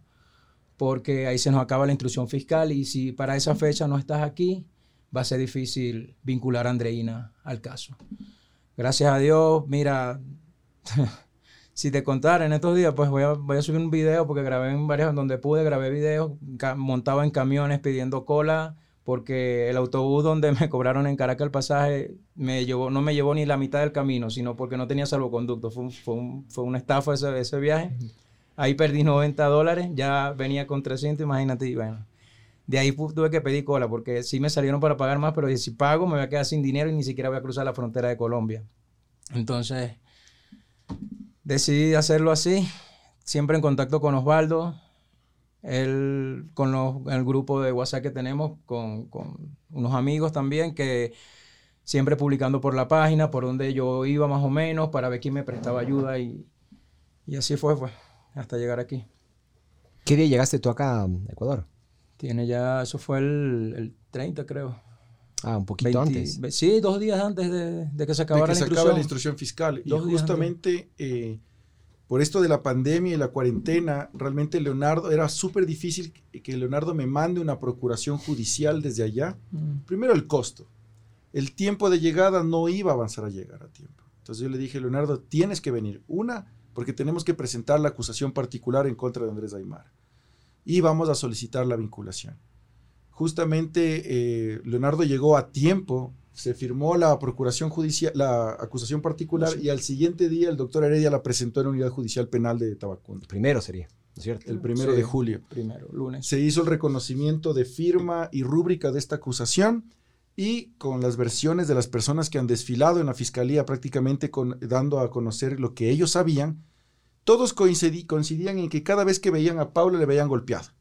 porque ahí se nos acaba la instrucción fiscal y si para esa fecha no estás aquí, va a ser difícil vincular a Andreina al caso. Gracias a Dios, mira, *laughs* si te contara en estos días, pues voy a, voy a subir un video porque grabé en varias donde pude, grabé videos montado en camiones pidiendo cola porque el autobús donde *laughs* me cobraron en Caracas el pasaje me llevó, no me llevó ni la mitad del camino, sino porque no tenía salvoconducto. Fue, un- fue, un- fue una estafa ese, ese viaje. Ahí perdí 90 dólares, ya venía con 300, imagínate. y bueno, de ahí tuve que pedir cola porque sí me salieron para pagar más, pero dije, si pago me voy a quedar sin dinero y ni siquiera voy a cruzar la frontera de Colombia. Entonces, decidí hacerlo así, siempre en contacto con Osvaldo, él con los- el grupo de WhatsApp que tenemos, con, con unos amigos también, que siempre publicando por la página, por donde yo iba más o menos, para ver quién me prestaba ayuda y, y así fue, fue, hasta llegar aquí. ¿Qué día llegaste tú acá a Ecuador? Tiene ya, eso fue el, el 30 creo. Ah, un poquito 20 antes. ve- Sí, dos días antes de, de que se de acabara que la se instrucción. la instrucción fiscal. Y Dos días justamente eh, por esto de la pandemia y la cuarentena, realmente Leonardo, era súper difícil que- que Leonardo me mande una procuración judicial desde allá. Mm. Primero el costo. El tiempo de llegada no iba a avanzar a llegar a tiempo. Entonces yo le dije, Leonardo, tienes que venir. Una, porque tenemos que presentar la acusación particular en contra de Andrés Aymar. Y vamos a solicitar la vinculación. Justamente eh, Leonardo llegó a tiempo, se firmó la procuración judicial, la acusación particular, y al siguiente día el doctor Heredia la presentó en la unidad judicial penal de Tabacundo, Primero sería, ¿no es cierto? el primero Sí. de julio. Primero, lunes. Se hizo el reconocimiento de firma y rúbrica de esta acusación y con las versiones de las personas que han desfilado en la fiscalía prácticamente con- dando a conocer lo que ellos sabían, todos coincidí- coincidían en que cada vez que veían a Paula le veían golpeada.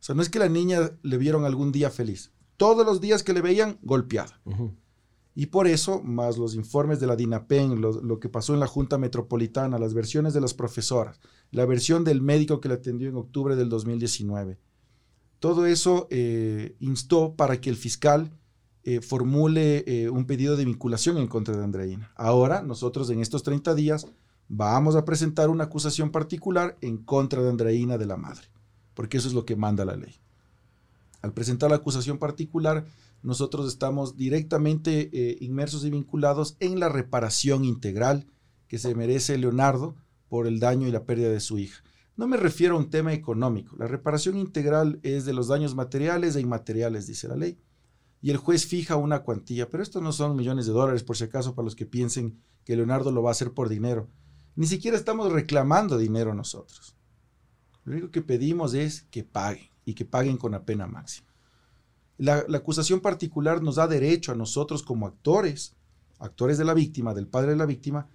O sea, no es que la niña le vieron algún día feliz. Todos los días que le veían golpeada. Y por eso, más los informes de la DINAPEN, lo, lo que pasó en la Junta Metropolitana, las versiones de las profesoras, la versión del médico que la atendió en octubre del 2019, todo eso eh, instó para que el fiscal eh, formule eh, un pedido de vinculación en contra de Andreina. Ahora, nosotros en estos 30 días vamos a presentar una acusación particular en contra de Andreina de la madre, porque eso es lo que manda la ley. Al presentar la acusación particular, nosotros estamos directamente eh, inmersos y vinculados en la reparación integral que se merece Leonardo por el daño y la pérdida de su hija. No me refiero a un tema económico. La reparación integral es de los daños materiales e inmateriales, dice la ley. Y el juez fija una cuantía, pero esto no son millones de dólares, por si acaso, para los que piensen que Leonardo lo va a hacer por dinero. Ni siquiera estamos reclamando dinero nosotros. Lo único que pedimos es que paguen y que paguen con la pena máxima. La, acusación particular nos da derecho a nosotros como actores, actores de la víctima, del padre de la víctima,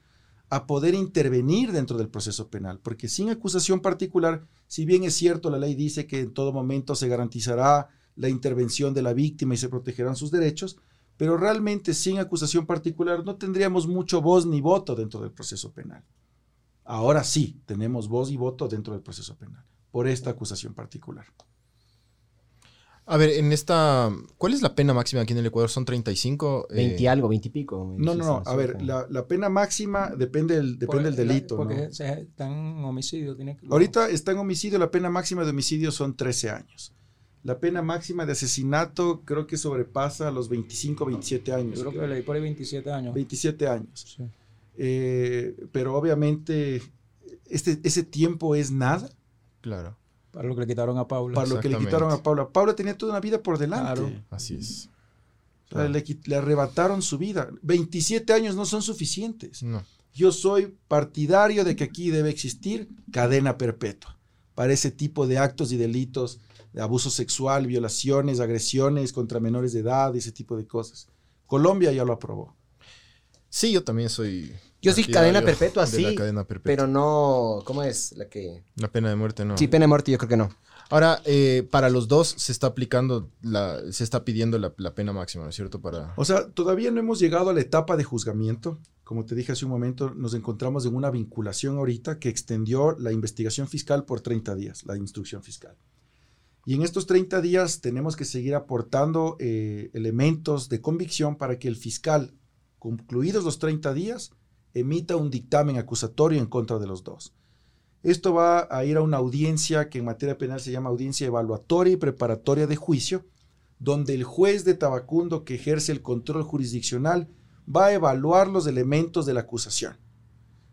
a poder intervenir dentro del proceso penal, porque sin acusación particular, si bien es cierto, la ley dice que en todo momento se garantizará la intervención de la víctima y se protegerán sus derechos, pero realmente sin acusación particular no tendríamos mucho voz ni voto dentro del proceso penal. Ahora sí, tenemos voz y voto dentro del proceso penal, por esta acusación particular. A ver, en esta. ¿Cuál es la pena máxima aquí en el Ecuador? ¿Son 35? 20 eh, algo, 20 y pico. No, no, no. A ver, la, la pena máxima depende del, depende del delito. porque ¿no? está en homicidio. Tiene que, Ahorita está en homicidio, la pena máxima de homicidio son 13 años. La pena máxima de asesinato creo que sobrepasa los 25, 27 años. Yo creo que leí por ahí 27 años. 27 años. Sí. Eh, pero obviamente este, ese tiempo es nada Claro. Para lo que le quitaron a Paula. para lo que le quitaron a Paula. Paula tenía toda una vida por delante. Claro. Así es. O sea, le, le arrebataron su vida. 27 años no son suficientes. No. Yo soy partidario de que aquí debe existir cadena perpetua para ese tipo de actos y delitos de abuso sexual, violaciones, agresiones contra menores de edad, ese tipo de cosas. Colombia ya lo aprobó. Sí, yo también soy. Yo sí, cadena perpetua, de sí. la cadena perpetua. Pero no, ¿cómo es? La que... La pena de muerte no. Sí, pena de muerte yo creo que no. Ahora, eh, para los dos se está aplicando, la, se está pidiendo la, la pena máxima, ¿no es cierto? Para... O sea, todavía no hemos llegado a la etapa de juzgamiento. Como te dije hace un momento, nos encontramos en una vinculación ahorita que extendió la investigación fiscal por 30 días, la instrucción fiscal. Y en estos 30 días tenemos que seguir aportando eh, elementos de convicción para que el fiscal, concluidos los 30 días, emita un dictamen acusatorio en contra de los dos. Esto va a ir a una audiencia que en materia penal se llama audiencia evaluatoria y preparatoria de juicio, donde el juez de Tabacundo que ejerce el control jurisdiccional va a evaluar los elementos de la acusación.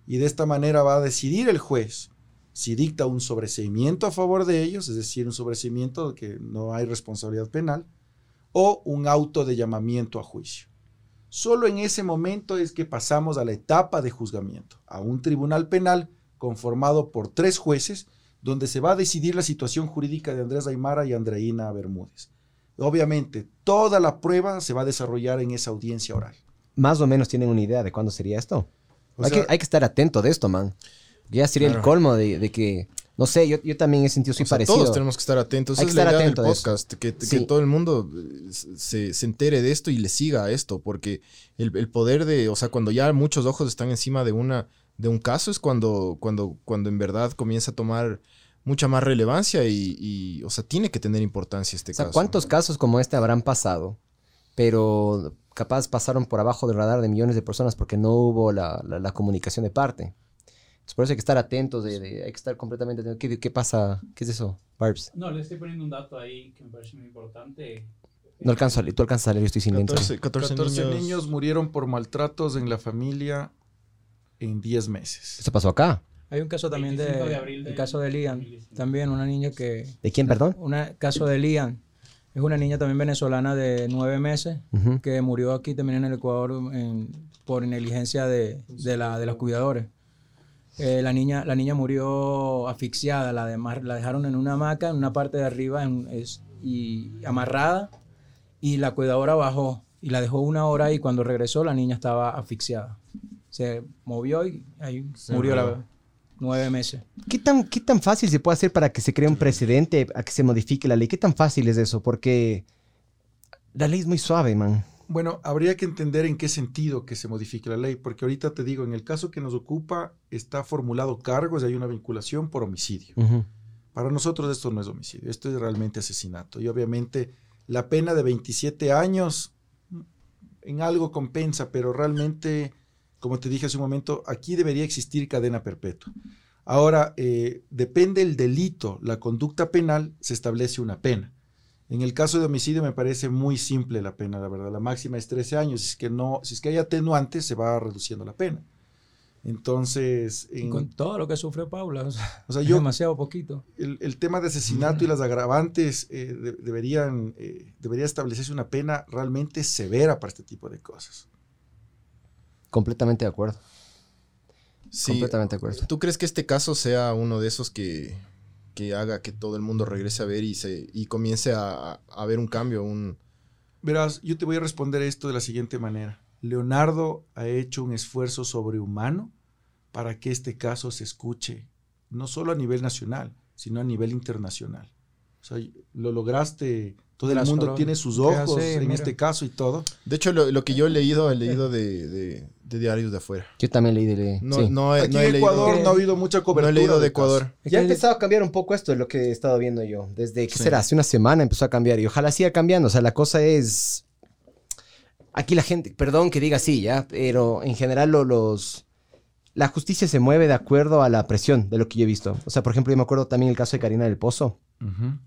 Y de esta manera va a decidir el juez si dicta un sobreseimiento a favor de ellos, es decir, un sobreseimiento que no hay responsabilidad penal, o un auto de llamamiento a juicio. Solo en ese momento es que pasamos a la etapa de juzgamiento, a un tribunal penal conformado por tres jueces, donde se va a decidir la situación jurídica de Andrés Aymara y Andreina Bermúdez. Obviamente, toda la prueba se va a desarrollar en esa audiencia oral. Más o menos tienen una idea de cuándo sería esto. Hay, sea- que, hay que estar atento de esto, man. Ya sería el colmo de, de que, no sé, yo, yo también he sentido O muy sea, parecido. todos tenemos que estar atentos. Hay Esa que es la estar idea atento del podcast, que, que Sí. todo el mundo eh, se, se entere de esto y le siga a esto, porque el, el poder de, o sea, cuando ya muchos ojos están encima de una de un caso es cuando, cuando, cuando en verdad comienza a tomar mucha más relevancia y, y, o sea, tiene que tener importancia este O sea, caso. ¿cuántos casos como este habrán pasado? Pero capaz pasaron por abajo del radar de millones de personas porque no hubo la, la- la comunicación de parte. Entonces, por eso hay que estar atentos, de, de- hay que estar completamente atentos. ¿Qué, qué pasa? ¿Qué es eso, Barbs? No, le estoy poniendo un dato ahí que me parece muy importante. No alcanzo a leer. Tú alcanzas a leer, yo estoy sin lentes. 14, 14 14 niños. niños. murieron por maltratos en la familia en 10 meses. Esto pasó acá. Hay un caso también de, 25 de abril el caso de Lian, 2019. también una niña que, ¿De quién, perdón? un caso de Lian, es una niña también venezolana de nueve meses Ujú. que murió aquí también en el Ecuador en- por negligencia de, de, la, de los cuidadores. Eh, la, niña, la niña murió asfixiada, la, demar- la dejaron en una hamaca, en una parte de arriba en- es- y amarrada, y la cuidadora bajó y la dejó una hora y cuando regresó la niña estaba asfixiada. Se movió y ahí murió la bebé. Nueve meses. ¿Qué tan, ¿Qué tan fácil se puede hacer para que se cree un precedente, a que se modifique la ley? ¿Qué tan fácil es eso? Porque la ley es muy suave, man. Bueno, habría que entender en qué sentido que se modifique la ley, porque ahorita te digo, en el caso que nos ocupa está formulado cargos y hay una vinculación por homicidio. Para nosotros esto no es homicidio, esto es realmente asesinato. Y obviamente la pena de 27 años en algo compensa, pero realmente, como te dije hace un momento, aquí debería existir cadena perpetua. Ahora, eh, depende el delito, la conducta penal, se establece una pena. En el caso de homicidio me parece muy simple la pena, la verdad. La máxima es 13 años. Si es que, no, si es que hay atenuantes, se va reduciendo la pena. Entonces, Y con todo lo que sufrió Paula, o sea, o sea, es yo, demasiado poquito. el, el tema de asesinato y las agravantes eh, de- deberían, eh, debería establecerse una pena realmente severa para este tipo de cosas. Completamente de acuerdo. Sí. Completamente de acuerdo. ¿Tú crees que este caso sea uno de esos que, que haga que todo el mundo regrese a ver y, se, y comience a, a haber un cambio? Un, Verás, yo te voy a responder esto de la siguiente manera. Leonardo ha hecho un esfuerzo sobrehumano para que este caso se escuche, no solo a nivel nacional, sino a nivel internacional. O sea, lo lograste, todo el mundo tiene sus ojos hace, en mira. este caso y todo. de hecho, lo, lo que yo he leído, he leído de, de- de diarios de afuera. Yo también leí de... No, sí. no, he- Aquí no he en Ecuador no ha habido mucha no cobertura. he leído de caso. Ecuador. Es Ya ha empezado a cambiar un poco esto de lo que he estado viendo yo. Desde, ¿qué Sí. será? Hace una semana empezó a cambiar y ojalá siga cambiando. O sea, la cosa es... Aquí la gente, perdón que diga así, ¿ya? Pero en general lo- los... La justicia se mueve de acuerdo a la presión de lo que yo he visto. O sea, por ejemplo, yo me acuerdo también el caso de Karina del Pozo. Ujú.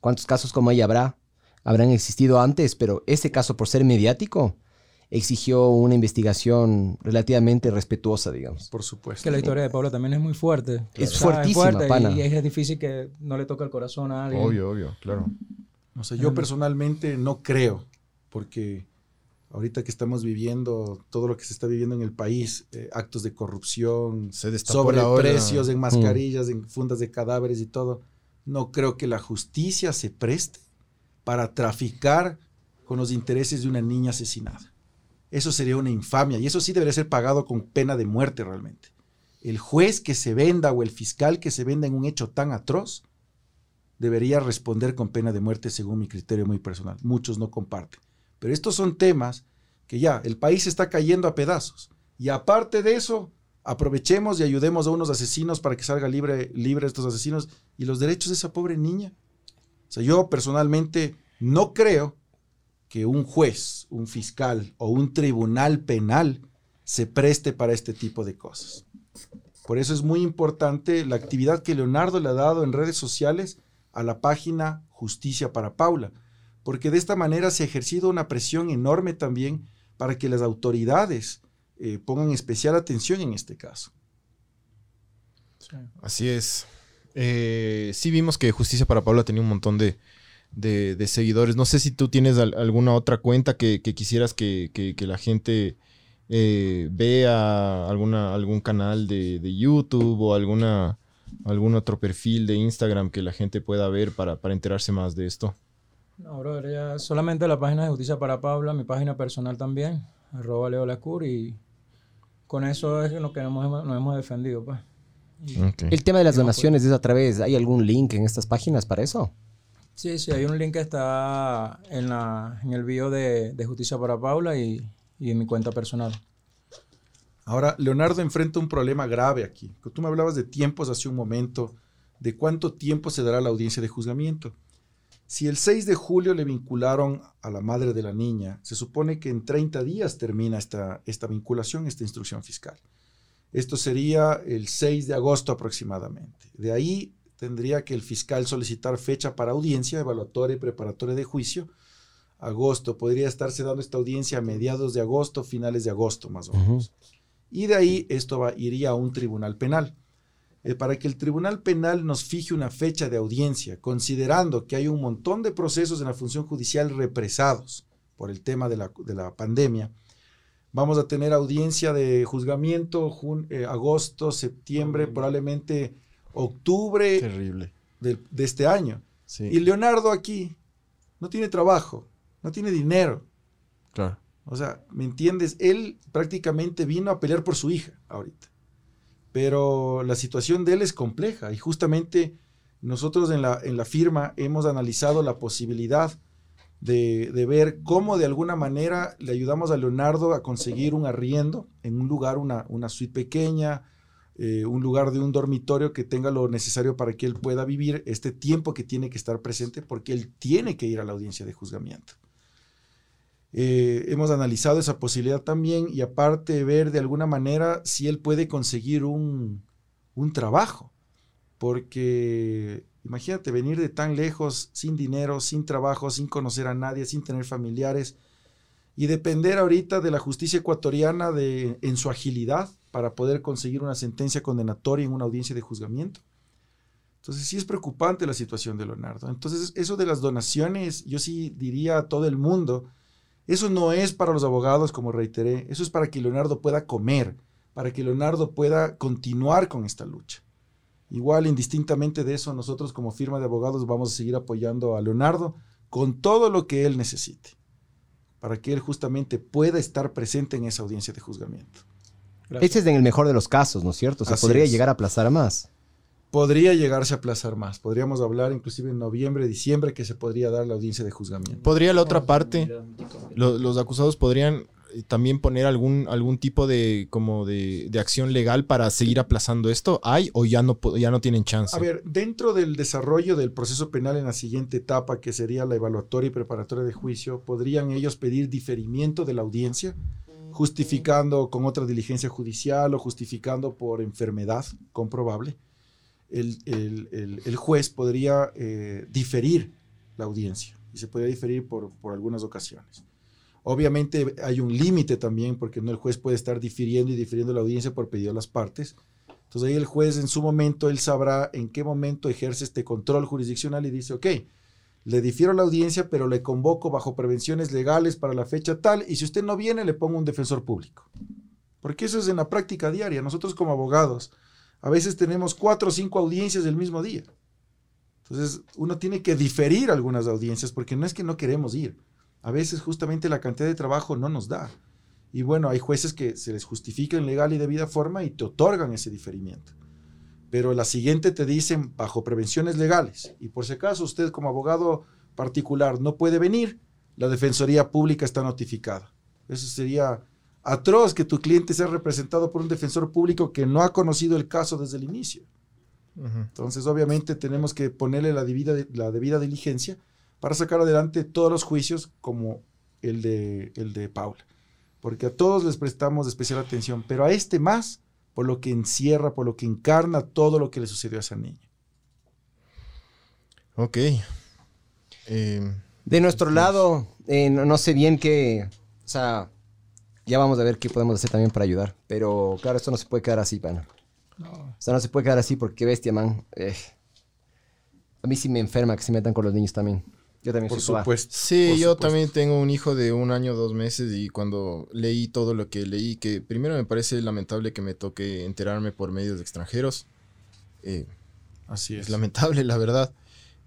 ¿Cuántos casos como ella habrá? Habrán existido antes, pero ese caso, por ser mediático, exigió una investigación relativamente respetuosa, digamos. Por supuesto. Es que la historia de Paula también es muy fuerte. Es fuertísima, pana. Y es difícil que no le toque el corazón a alguien. Obvio, obvio, claro. O sea, yo personalmente no creo, porque ahorita que estamos viviendo todo lo que se está viviendo en el país, eh, actos de corrupción, sobreprecios en mascarillas, en fundas de cadáveres y todo, no creo que la justicia se preste para traficar con los intereses de una niña asesinada. Eso sería una infamia y eso sí debería ser pagado con pena de muerte realmente. El juez que se venda o el fiscal que se venda en un hecho tan atroz debería responder con pena de muerte según mi criterio muy personal. Muchos no comparten. Pero estos son temas que ya el país está cayendo a pedazos. Y aparte de eso, aprovechemos y ayudemos a unos asesinos para que salga libre, libre estos asesinos y los derechos de esa pobre niña. O sea, yo personalmente no creo que un juez, un fiscal o un tribunal penal se preste para este tipo de cosas. Por eso es muy importante la actividad que Leonardo le ha dado en redes sociales a la página Justicia para Paula, porque de esta manera se ha ejercido una presión enorme también para que las autoridades eh, pongan especial atención en este caso. Sí. Así es. Eh, sí vimos que Justicia para Paula tenía un montón de, de- de seguidores. No sé si tú tienes al- alguna otra cuenta que, que quisieras que, que- que la gente eh, vea, alguna, algún canal de, de YouTube o alguna, algún otro perfil de Instagram que la gente pueda ver para, para enterarse más de esto. No, brother, ya solamente la página de Justicia para Paula, mi página personal también, arroba Leo Lascur, y con eso es lo que nos hemos, nos hemos defendido, pues. Y- Ok. El tema de las donaciones es a través, ¿hay algún link en estas páginas para eso? Sí, sí, hay un link que está en, la, en el bio de, de Justicia para Paula y, y en mi cuenta personal. Ahora, Leonardo enfrenta un problema grave aquí. Tú me hablabas de tiempos hace un momento, de cuánto tiempo se dará la audiencia de juzgamiento. Si el 6 de julio le vincularon a la madre de la niña, se supone que en 30 días termina esta, esta vinculación, esta instrucción fiscal. Esto sería el 6 de agosto aproximadamente. De ahí tendría que el fiscal solicitar fecha para audiencia evaluatoria y preparatoria de juicio. Agosto, podría estarse dando esta audiencia a mediados de agosto, finales de agosto más o menos. Y de ahí esto va, iría a un tribunal penal. Eh, para que el tribunal penal nos fije una fecha de audiencia, considerando que hay un montón de procesos en la función judicial represados por el tema de la, de la pandemia, vamos a tener audiencia de juzgamiento jun- eh, agosto, septiembre, probablemente octubre Terrible. de, de este año. Sí, Y Leonardo aquí no tiene trabajo, no tiene dinero. claro. O sea, ¿me entiendes? Él prácticamente vino a pelear por su hija ahorita. Pero la situación de él es compleja y justamente nosotros en la, en la firma hemos analizado la posibilidad de, de ver cómo de alguna manera le ayudamos a Leonardo a conseguir un arriendo en un lugar, una, una suite pequeña, eh, un lugar de un dormitorio que tenga lo necesario para que él pueda vivir este tiempo que tiene que estar presente porque él tiene que ir a la audiencia de juzgamiento. Eh, hemos analizado esa posibilidad también y aparte ver de alguna manera si él puede conseguir un, un trabajo. Porque imagínate venir de tan lejos, sin dinero, sin trabajo, sin conocer a nadie, sin tener familiares y depender ahorita de la justicia ecuatoriana de, en su agilidad para poder conseguir una sentencia condenatoria en una audiencia de juzgamiento. Entonces sí es preocupante la situación de Leonardo. Entonces eso de las donaciones, yo sí diría a todo el mundo, eso no es para los abogados, como reiteré, eso es para que Leonardo pueda comer, para que Leonardo pueda continuar con esta lucha. Igual, indistintamente de eso, nosotros como firma de abogados vamos a seguir apoyando a Leonardo con todo lo que él necesite, para que él justamente pueda estar presente en esa audiencia de juzgamiento. Ese es en el mejor de los casos, ¿no es cierto? O sea, Así podría es. llegar a aplazar más. Podría llegarse a aplazar más. Podríamos hablar inclusive en noviembre, diciembre, que se podría dar la audiencia de juzgamiento. ¿Podría la otra parte, lo- los acusados podrían eh, también poner algún, algún tipo de, como de, de acción legal para seguir aplazando esto? ¿Hay o ya no, ya no tienen chance? A ver, dentro del desarrollo del proceso penal en la siguiente etapa, que sería la evaluatoria y preparatoria de juicio, podrían ellos pedir diferimiento de la audiencia, justificando con otra diligencia judicial o justificando por enfermedad comprobable. El, el- el- juez podría eh, diferir la audiencia y se podría diferir por, por algunas ocasiones. Obviamente hay un límite también porque no el juez puede estar difiriendo y difiriendo la audiencia por pedido de las partes. Entonces ahí el juez en su momento, él sabrá en qué momento ejerce este control jurisdiccional y dice, ok, le difiero la audiencia, pero le convoco bajo prevenciones legales para la fecha tal, y si usted no viene, le pongo un defensor público. Porque eso es en la práctica diaria. Nosotros como abogados, a veces tenemos cuatro o cinco audiencias el mismo día. Entonces, uno tiene que diferir algunas audiencias porque no es que no queremos ir. A veces justamente la cantidad de trabajo no nos da. Y bueno, hay jueces que se les justifica en legal y debida forma y te otorgan ese diferimiento. Pero la siguiente te dicen bajo prevenciones legales. Y por si acaso usted como abogado particular no puede venir, la Defensoría Pública está notificada. Eso sería atroz que tu cliente sea representado por un defensor público que no ha conocido el caso desde el inicio. Entonces, obviamente, tenemos que ponerle la debida, la debida diligencia para sacar adelante todos los juicios como el de, el de Paula. Porque a todos les prestamos especial atención, pero a este más por lo que encierra, por lo que encarna todo lo que le sucedió a esa niña. Ok. Eh, De nuestro lado, eh, no, no sé bien qué. O sea, ya vamos a ver qué podemos hacer también para ayudar. Pero claro, esto no se puede quedar así, pana. O sea, no se puede quedar así porque qué bestia, man. Eh, a mí sí me enferma que se metan con los niños también. Yo también Por soy papá. supuesto. Sí, por yo supuesto. también tengo un hijo de un año, dos meses y cuando leí todo lo que leí, que primero me parece lamentable que me toque enterarme por medios extranjeros. eh, Así es es. lamentable, la verdad.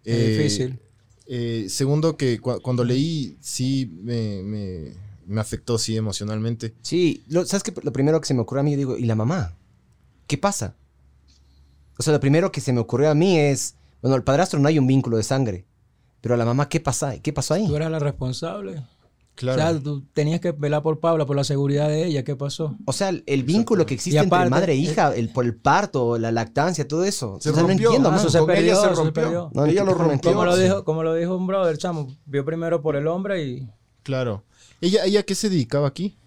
Es Eh, difícil. eh, segundo, que cu- cuando leí, sí me, me- me afectó, sí, emocionalmente. Sí, lo- ¿sabes qué? Lo primero que se me ocurrió a mí, yo digo, ¿y la mamá? ¿Qué pasa? O sea, lo primero que se me ocurrió a mí es, bueno, el padrastro no hay un vínculo de sangre, pero a la mamá, ¿qué pasa? ¿Qué pasó ahí? Tú eras la responsable. Claro. O sea, tú tenías que velar por Paula, por la seguridad de ella. ¿Qué pasó? O sea, el, el vínculo que existe aparte, entre madre e eh, hija, el, por el parto, la lactancia, todo eso. Se o sea, no rompió. entiendo, Ah, man. eso se ella se rompió. perdió. No, ella lo ¿qué rompió. Como lo dijo, como lo dijo un brother, chamo, vio primero por el hombre y Claro. ¿Ella, ella qué se dedicaba aquí?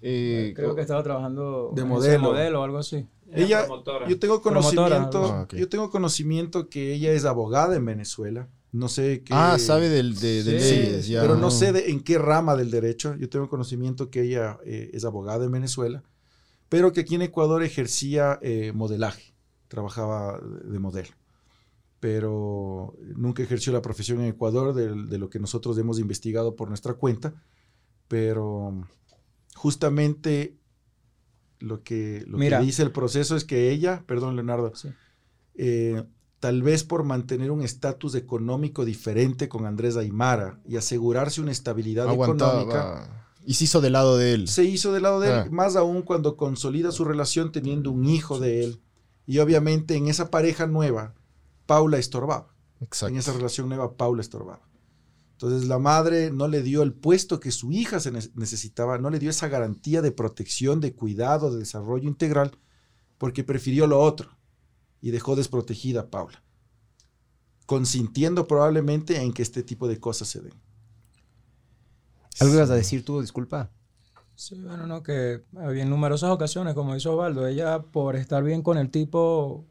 Eh, creo que estaba trabajando De modelo. modelo o algo así. Ella, yo tengo Promotora. conocimiento, Ah, yo tengo conocimiento que ella es abogada en Venezuela. No sé qué. Ah, sabe del- de, de Sí, leyes, ya. pero no sé de- en qué rama del derecho. Yo tengo conocimiento que ella eh, es abogada en Venezuela, pero que aquí en Ecuador ejercía eh, modelaje, trabajaba de modelo. Pero nunca ejerció la profesión en Ecuador de, de lo que nosotros hemos investigado por nuestra cuenta. Pero justamente lo que, lo Mira. que dice el proceso es que ella, perdón Leonardo, Sí. eh, tal vez por mantener un estatus económico diferente con Andrés Aymara y asegurarse una estabilidad económica. Y se hizo del lado de él. se hizo del lado de él, Ah. más aún cuando consolida su relación teniendo un hijo de él. Y obviamente en esa pareja nueva, Paula estorbaba. Exacto. En esa relación nueva, Paula estorbaba. Entonces la madre no le dio el puesto que su hija se ne- necesitaba, no le dio esa garantía de protección, de cuidado, de desarrollo integral, porque prefirió lo otro y dejó desprotegida a Paula, consintiendo probablemente en que este tipo de cosas se den. ¿Algo ibas a decir tú, disculpa? Sí, bueno, no, que había en numerosas ocasiones, como dice Osvaldo, ella por estar bien con el tipo,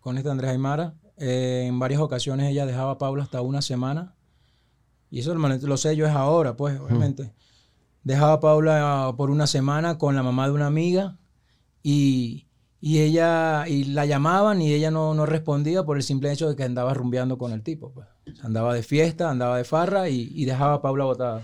con este Andrés Aymara, eh, en varias ocasiones ella dejaba a Paula hasta una semana. Y eso lo, lo sé yo es ahora, pues, obviamente. Dejaba a Paula por una semana con la mamá de una amiga Y, y ella, y la llamaban y ella no, no respondía por el simple hecho de que andaba rumbeando con el tipo. Pues. Andaba de fiesta, andaba de farra y, y dejaba a Paula botada.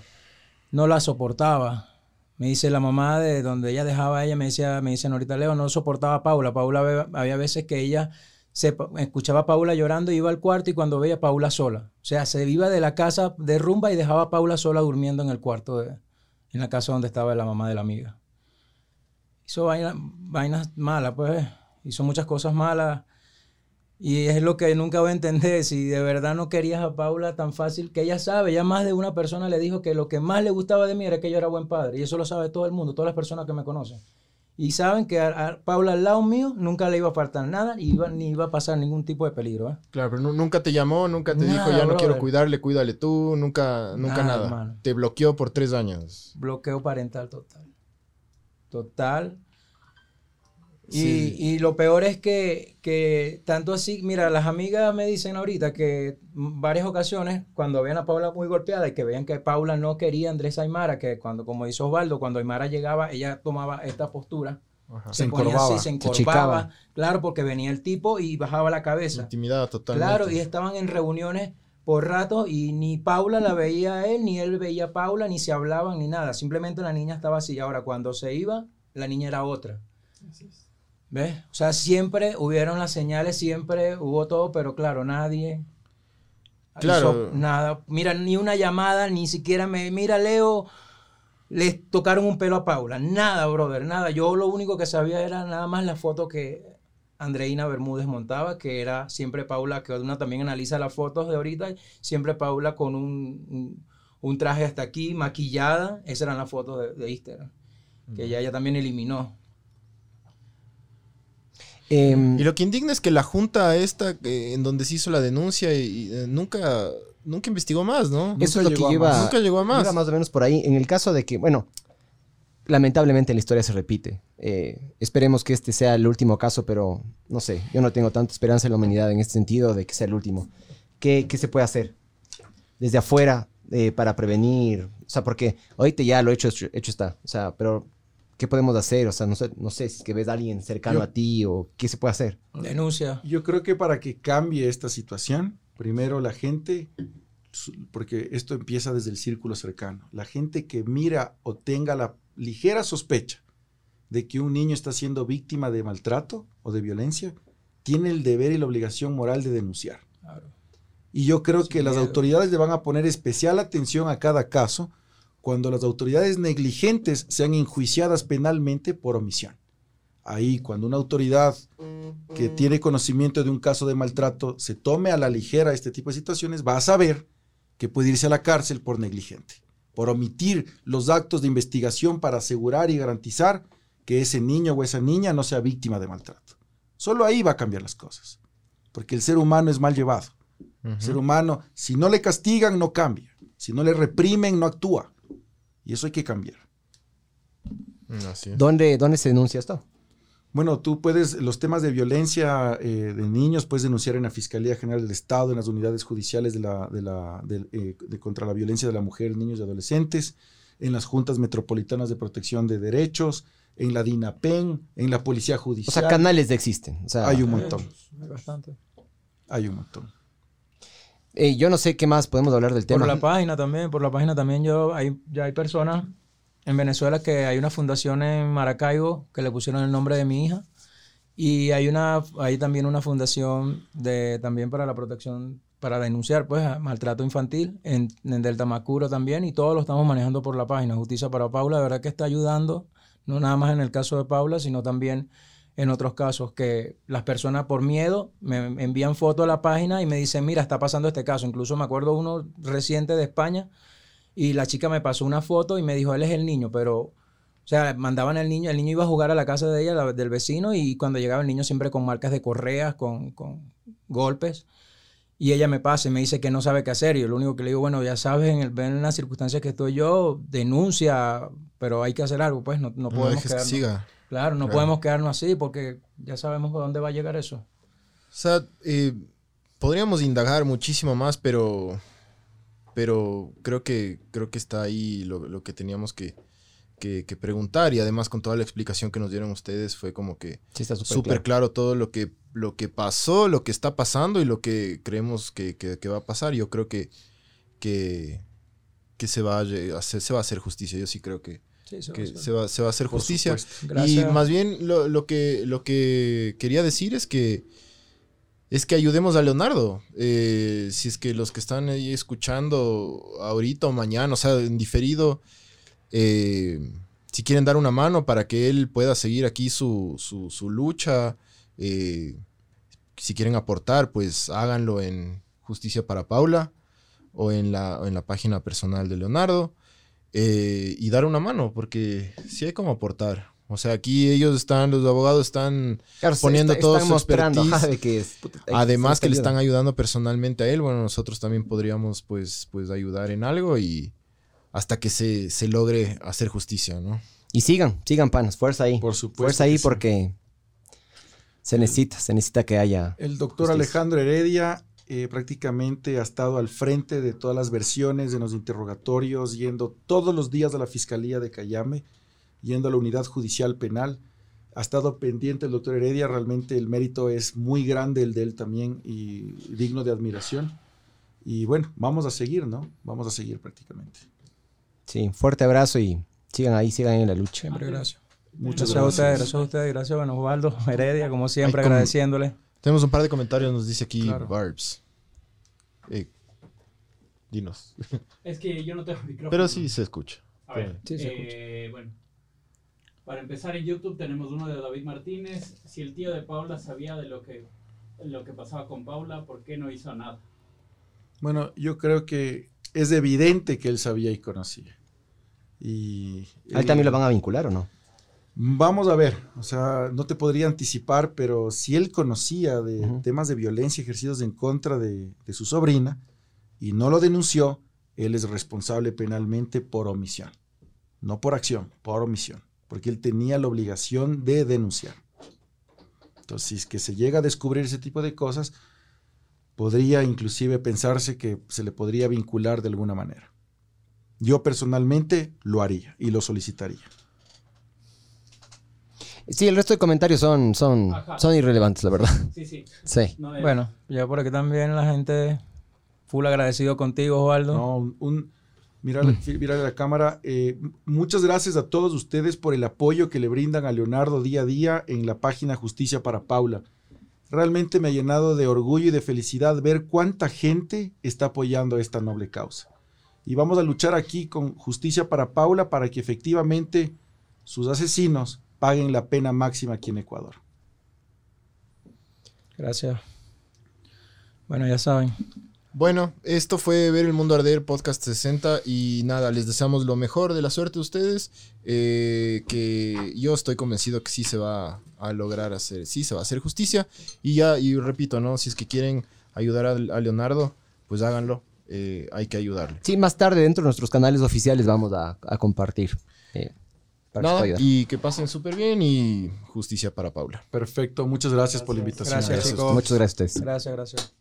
No la soportaba. Me dice la mamá de donde ella dejaba a ella, me decía, me dice ahorita Leo, no soportaba a Paula. Paula había- veces que ella se escuchaba a Paula llorando, iba al cuarto y cuando veía a Paula sola. O sea, se iba de la casa de rumba y dejaba a Paula sola durmiendo en el cuarto, de- en la casa donde estaba la mamá de la amiga. Hizo vaina- vainas malas, pues. Hizo muchas cosas malas. Y es lo que nunca voy a entender. Si de verdad no querías a Paula tan fácil, que ella sabe, ya más de una persona le dijo que lo que más le gustaba de mí era que yo era buen padre. Y eso lo sabe todo el mundo, todas las personas que me conocen. Y saben que a, a Paula al lado mío nunca le iba a faltar nada y iba, ni iba a pasar ningún tipo de peligro. ¿eh? Claro, pero nu- nunca te llamó, nunca te Nada, dijo, ya no quiero cuidarle, cuídale tú, nunca, nunca Nada, nada. Te bloqueó por tres años. Bloqueo parental total. Total. Y, Sí. y lo peor es que, que tanto así, mira, las amigas me dicen ahorita que en varias ocasiones, cuando veían a Paula muy golpeada y que veían que Paula no quería a Andrés Aymara, que cuando, como dice Osvaldo, cuando Aymara llegaba, ella tomaba esta postura. Ajá. Se ponía encorvaba. así, se Se encorvaba. Claro, porque venía el tipo y bajaba la cabeza. Intimidada totalmente. Claro, y estaban en reuniones por rato y ni Paula la veía a él, ni él veía a Paula, ni se hablaban, ni nada. Simplemente la niña estaba así. Ahora, cuando se iba, la niña era otra. ¿Ves? O sea, siempre hubieron las señales, siempre hubo todo, pero claro, nadie. Claro. hizo nada. Mira, ni una llamada, ni siquiera me. Mira, Leo, le tocaron un pelo a Paula. Nada, brother, nada. Yo lo único que sabía era nada más la foto que Andreina Bermúdez montaba, que era siempre Paula, que una también analiza las fotos de ahorita, siempre Paula con un, un- un traje hasta aquí, maquillada. Esas eran las fotos de, de Instagram, que ya ella también eliminó. Em, Y lo que indigna es que la junta esta, eh, en donde se hizo la denuncia, y, y, eh, nunca, nunca investigó más, ¿no? Eso es lo que llegó a lleva, más. Nunca llegó a más. Iba más o menos por ahí. En el caso de que, bueno, lamentablemente la historia se repite. Eh, esperemos que este sea el último caso, pero no sé, yo no tengo tanta esperanza en la humanidad en este sentido de que sea el último. ¿Qué, qué se puede hacer desde afuera eh, para prevenir? O sea, porque ahorita ya lo hecho, hecho, hecho está. O sea, pero ¿qué podemos hacer? O sea, no sé, no sé si es que ves a alguien cercano Yo- a ti o qué se puede hacer. Denuncia. Yo creo que para que cambie esta situación, primero la gente, porque esto empieza desde el círculo cercano, la gente que mira o tenga la ligera sospecha de que un niño está siendo víctima de maltrato o de violencia, tiene el deber y la obligación moral de denunciar. Claro. Y yo creo Sin que las autoridades le van a poner especial atención a cada caso cuando las autoridades negligentes sean enjuiciadas penalmente por omisión. Ahí, cuando una autoridad que tiene conocimiento de un caso de maltrato se tome a la ligera este tipo de situaciones, va a saber que puede irse a la cárcel por negligente, por omitir los actos de investigación para asegurar y garantizar que ese niño o esa niña no sea víctima de maltrato. Solo ahí va a cambiar las cosas, porque el ser humano es mal llevado. El ser humano, si no le castigan, no cambia. Si no le reprimen, no actúa. Y eso hay que cambiar. Mm, Así es. ¿Dónde, dónde se denuncia esto? Bueno, tú puedes, los temas de violencia eh, de niños puedes denunciar en la Fiscalía General del Estado, en las unidades judiciales de la, de la, del, eh, de contra la violencia de la mujer, niños y adolescentes, en las juntas metropolitanas de protección de derechos, en la DINAPEN, en la Policía O Judicial. sea, canales existen. O sea, Hay un montón, Hay bastante. hay un montón. eh, yo no sé qué más podemos hablar del tema. Por la página también, por la página también yo, hay, ya hay personas en Venezuela que hay una fundación en Maracaibo que le pusieron el nombre de mi hija y hay una, hay también una fundación de, también para la protección, para denunciar pues maltrato infantil en, en Delta Macuro también y todo lo estamos manejando por la página Justicia para Paula, de verdad que está ayudando, no nada más en el caso de Paula, sino también en otros casos que las personas por miedo me envían fotos a la página y me dicen, mira, está pasando este caso. Incluso me acuerdo uno reciente de España y la chica me pasó una foto y me dijo, él es el niño, pero, o sea, mandaban al niño, el niño iba a jugar a la casa de ella, la- del vecino, y cuando llegaba el niño siempre con marcas de correas, con, con golpes. Y ella me pasa y me dice que no sabe qué hacer. Y yo lo único que le digo, bueno, ya sabes, en, el, en las circunstancias que estoy yo, denuncia, pero hay que hacer algo, pues no, no No podemos que quedarnos. siga. Claro, no Claro. podemos quedarnos así porque ya sabemos a dónde va a llegar eso. O sea, eh, podríamos indagar muchísimo más, pero, pero creo que creo que está ahí lo, lo que teníamos que, que- que preguntar y además con toda la explicación que nos dieron ustedes fue como que Sí, súper claro. claro. todo lo que, lo que pasó, lo que está pasando y lo que creemos que, que- que va a pasar. Yo creo que, que, se, va a, hacer, se va a hacer justicia. Yo sí creo que, Sí, se, va, se va a hacer justicia. Y más bien lo, lo que, lo que quería decir es que es que ayudemos a Leonardo. Eh, si es que los que están ahí escuchando ahorita o mañana, o sea, en diferido, eh, si quieren dar una mano para que él pueda seguir aquí su, su- su lucha, eh, si quieren aportar, pues háganlo en Justicia para Paula o en la, o en la página personal de Leonardo eh, y dar una mano, porque sí hay como aportar. O sea, aquí ellos están, los abogados están Claro, poniendo está- todo están su mostrando, de que es- puta, ahí Además que le están ayudando personalmente a él, bueno, nosotros también podríamos pues, pues ayudar en algo y hasta que se, se logre hacer justicia, ¿no? Y sigan, sigan panas, fuerza ahí. Por supuesto. fuerza ahí sí. porque se necesita, se necesita que haya. El doctor Justicia. Alejandro Heredia eh, prácticamente ha estado al frente de todas las versiones de los interrogatorios, yendo todos los días a la Fiscalía de Cayame, yendo a la Unidad Judicial Penal. Ha estado pendiente el doctor Heredia, realmente el mérito es muy grande el de él también y digno de admiración. Y bueno, vamos a seguir, ¿no? Vamos a seguir prácticamente. Sí, fuerte abrazo y sigan ahí, sigan en la lucha. Siempre gracias. Muchas Gracias a ustedes, gracias. gracias a ustedes, gracias bueno, Osvaldo Heredia, como siempre, Ay, agradeciéndole. Tenemos un par de comentarios, nos dice aquí Claro. Barbs. Eh, dinos. Es que yo no tengo *laughs* micrófono. Pero sí se escucha. A ver, Sí, se eh, bueno. Para empezar en YouTube tenemos uno de David Martínez. Si el tío de Paula sabía de lo que, lo que pasaba con Paula, ¿por qué no hizo nada? Bueno, yo creo que es evidente que él sabía y conocía. Y ¿A él también lo van a vincular o no? Vamos a ver, o sea, no te podría anticipar, pero si él conocía de temas de violencia ejercidos en contra de, de su sobrina y no lo denunció, él es responsable penalmente por omisión. No por acción, por omisión, porque él tenía la obligación de denunciar. Entonces, si es que se llega a descubrir ese tipo de cosas, podría inclusive pensarse que se le podría vincular de alguna manera. Yo personalmente lo haría y lo solicitaría. Sí, el resto de comentarios son, son, Ajá. son irrelevantes, la verdad. Sí, sí. Sí. No, eh, Bueno, ya por aquí también la gente full agradecido contigo, Osvaldo. No, un, un- mírale la cámara. eh, muchas gracias a todos ustedes por el apoyo que le brindan a Leonardo día a día en la página Justicia para Paula. Realmente me ha llenado de orgullo y de felicidad ver cuánta gente está apoyando esta noble causa. Y vamos a luchar aquí con Justicia para Paula para que efectivamente sus asesinos paguen la pena máxima aquí en Ecuador. Gracias. Bueno, ya saben. Bueno, esto fue Ver el Mundo Arder, podcast 60. Y nada, les deseamos lo mejor de la suerte de ustedes. eh, que yo estoy convencido que sí se va a lograr hacer, sí se va a hacer justicia. Y ya, y repito, ¿no? Si es que quieren ayudar a, a Leonardo, pues háganlo. eh, hay que ayudarle. Sí, más tarde dentro de nuestros canales oficiales vamos a, a compartir. eh, para Nada, ayudar. y que pasen súper bien y justicia para Paula. Perfecto, muchas gracias, por la invitación. Gracias, chicos. Muchas gracias a ustedes. Gracias, gracias.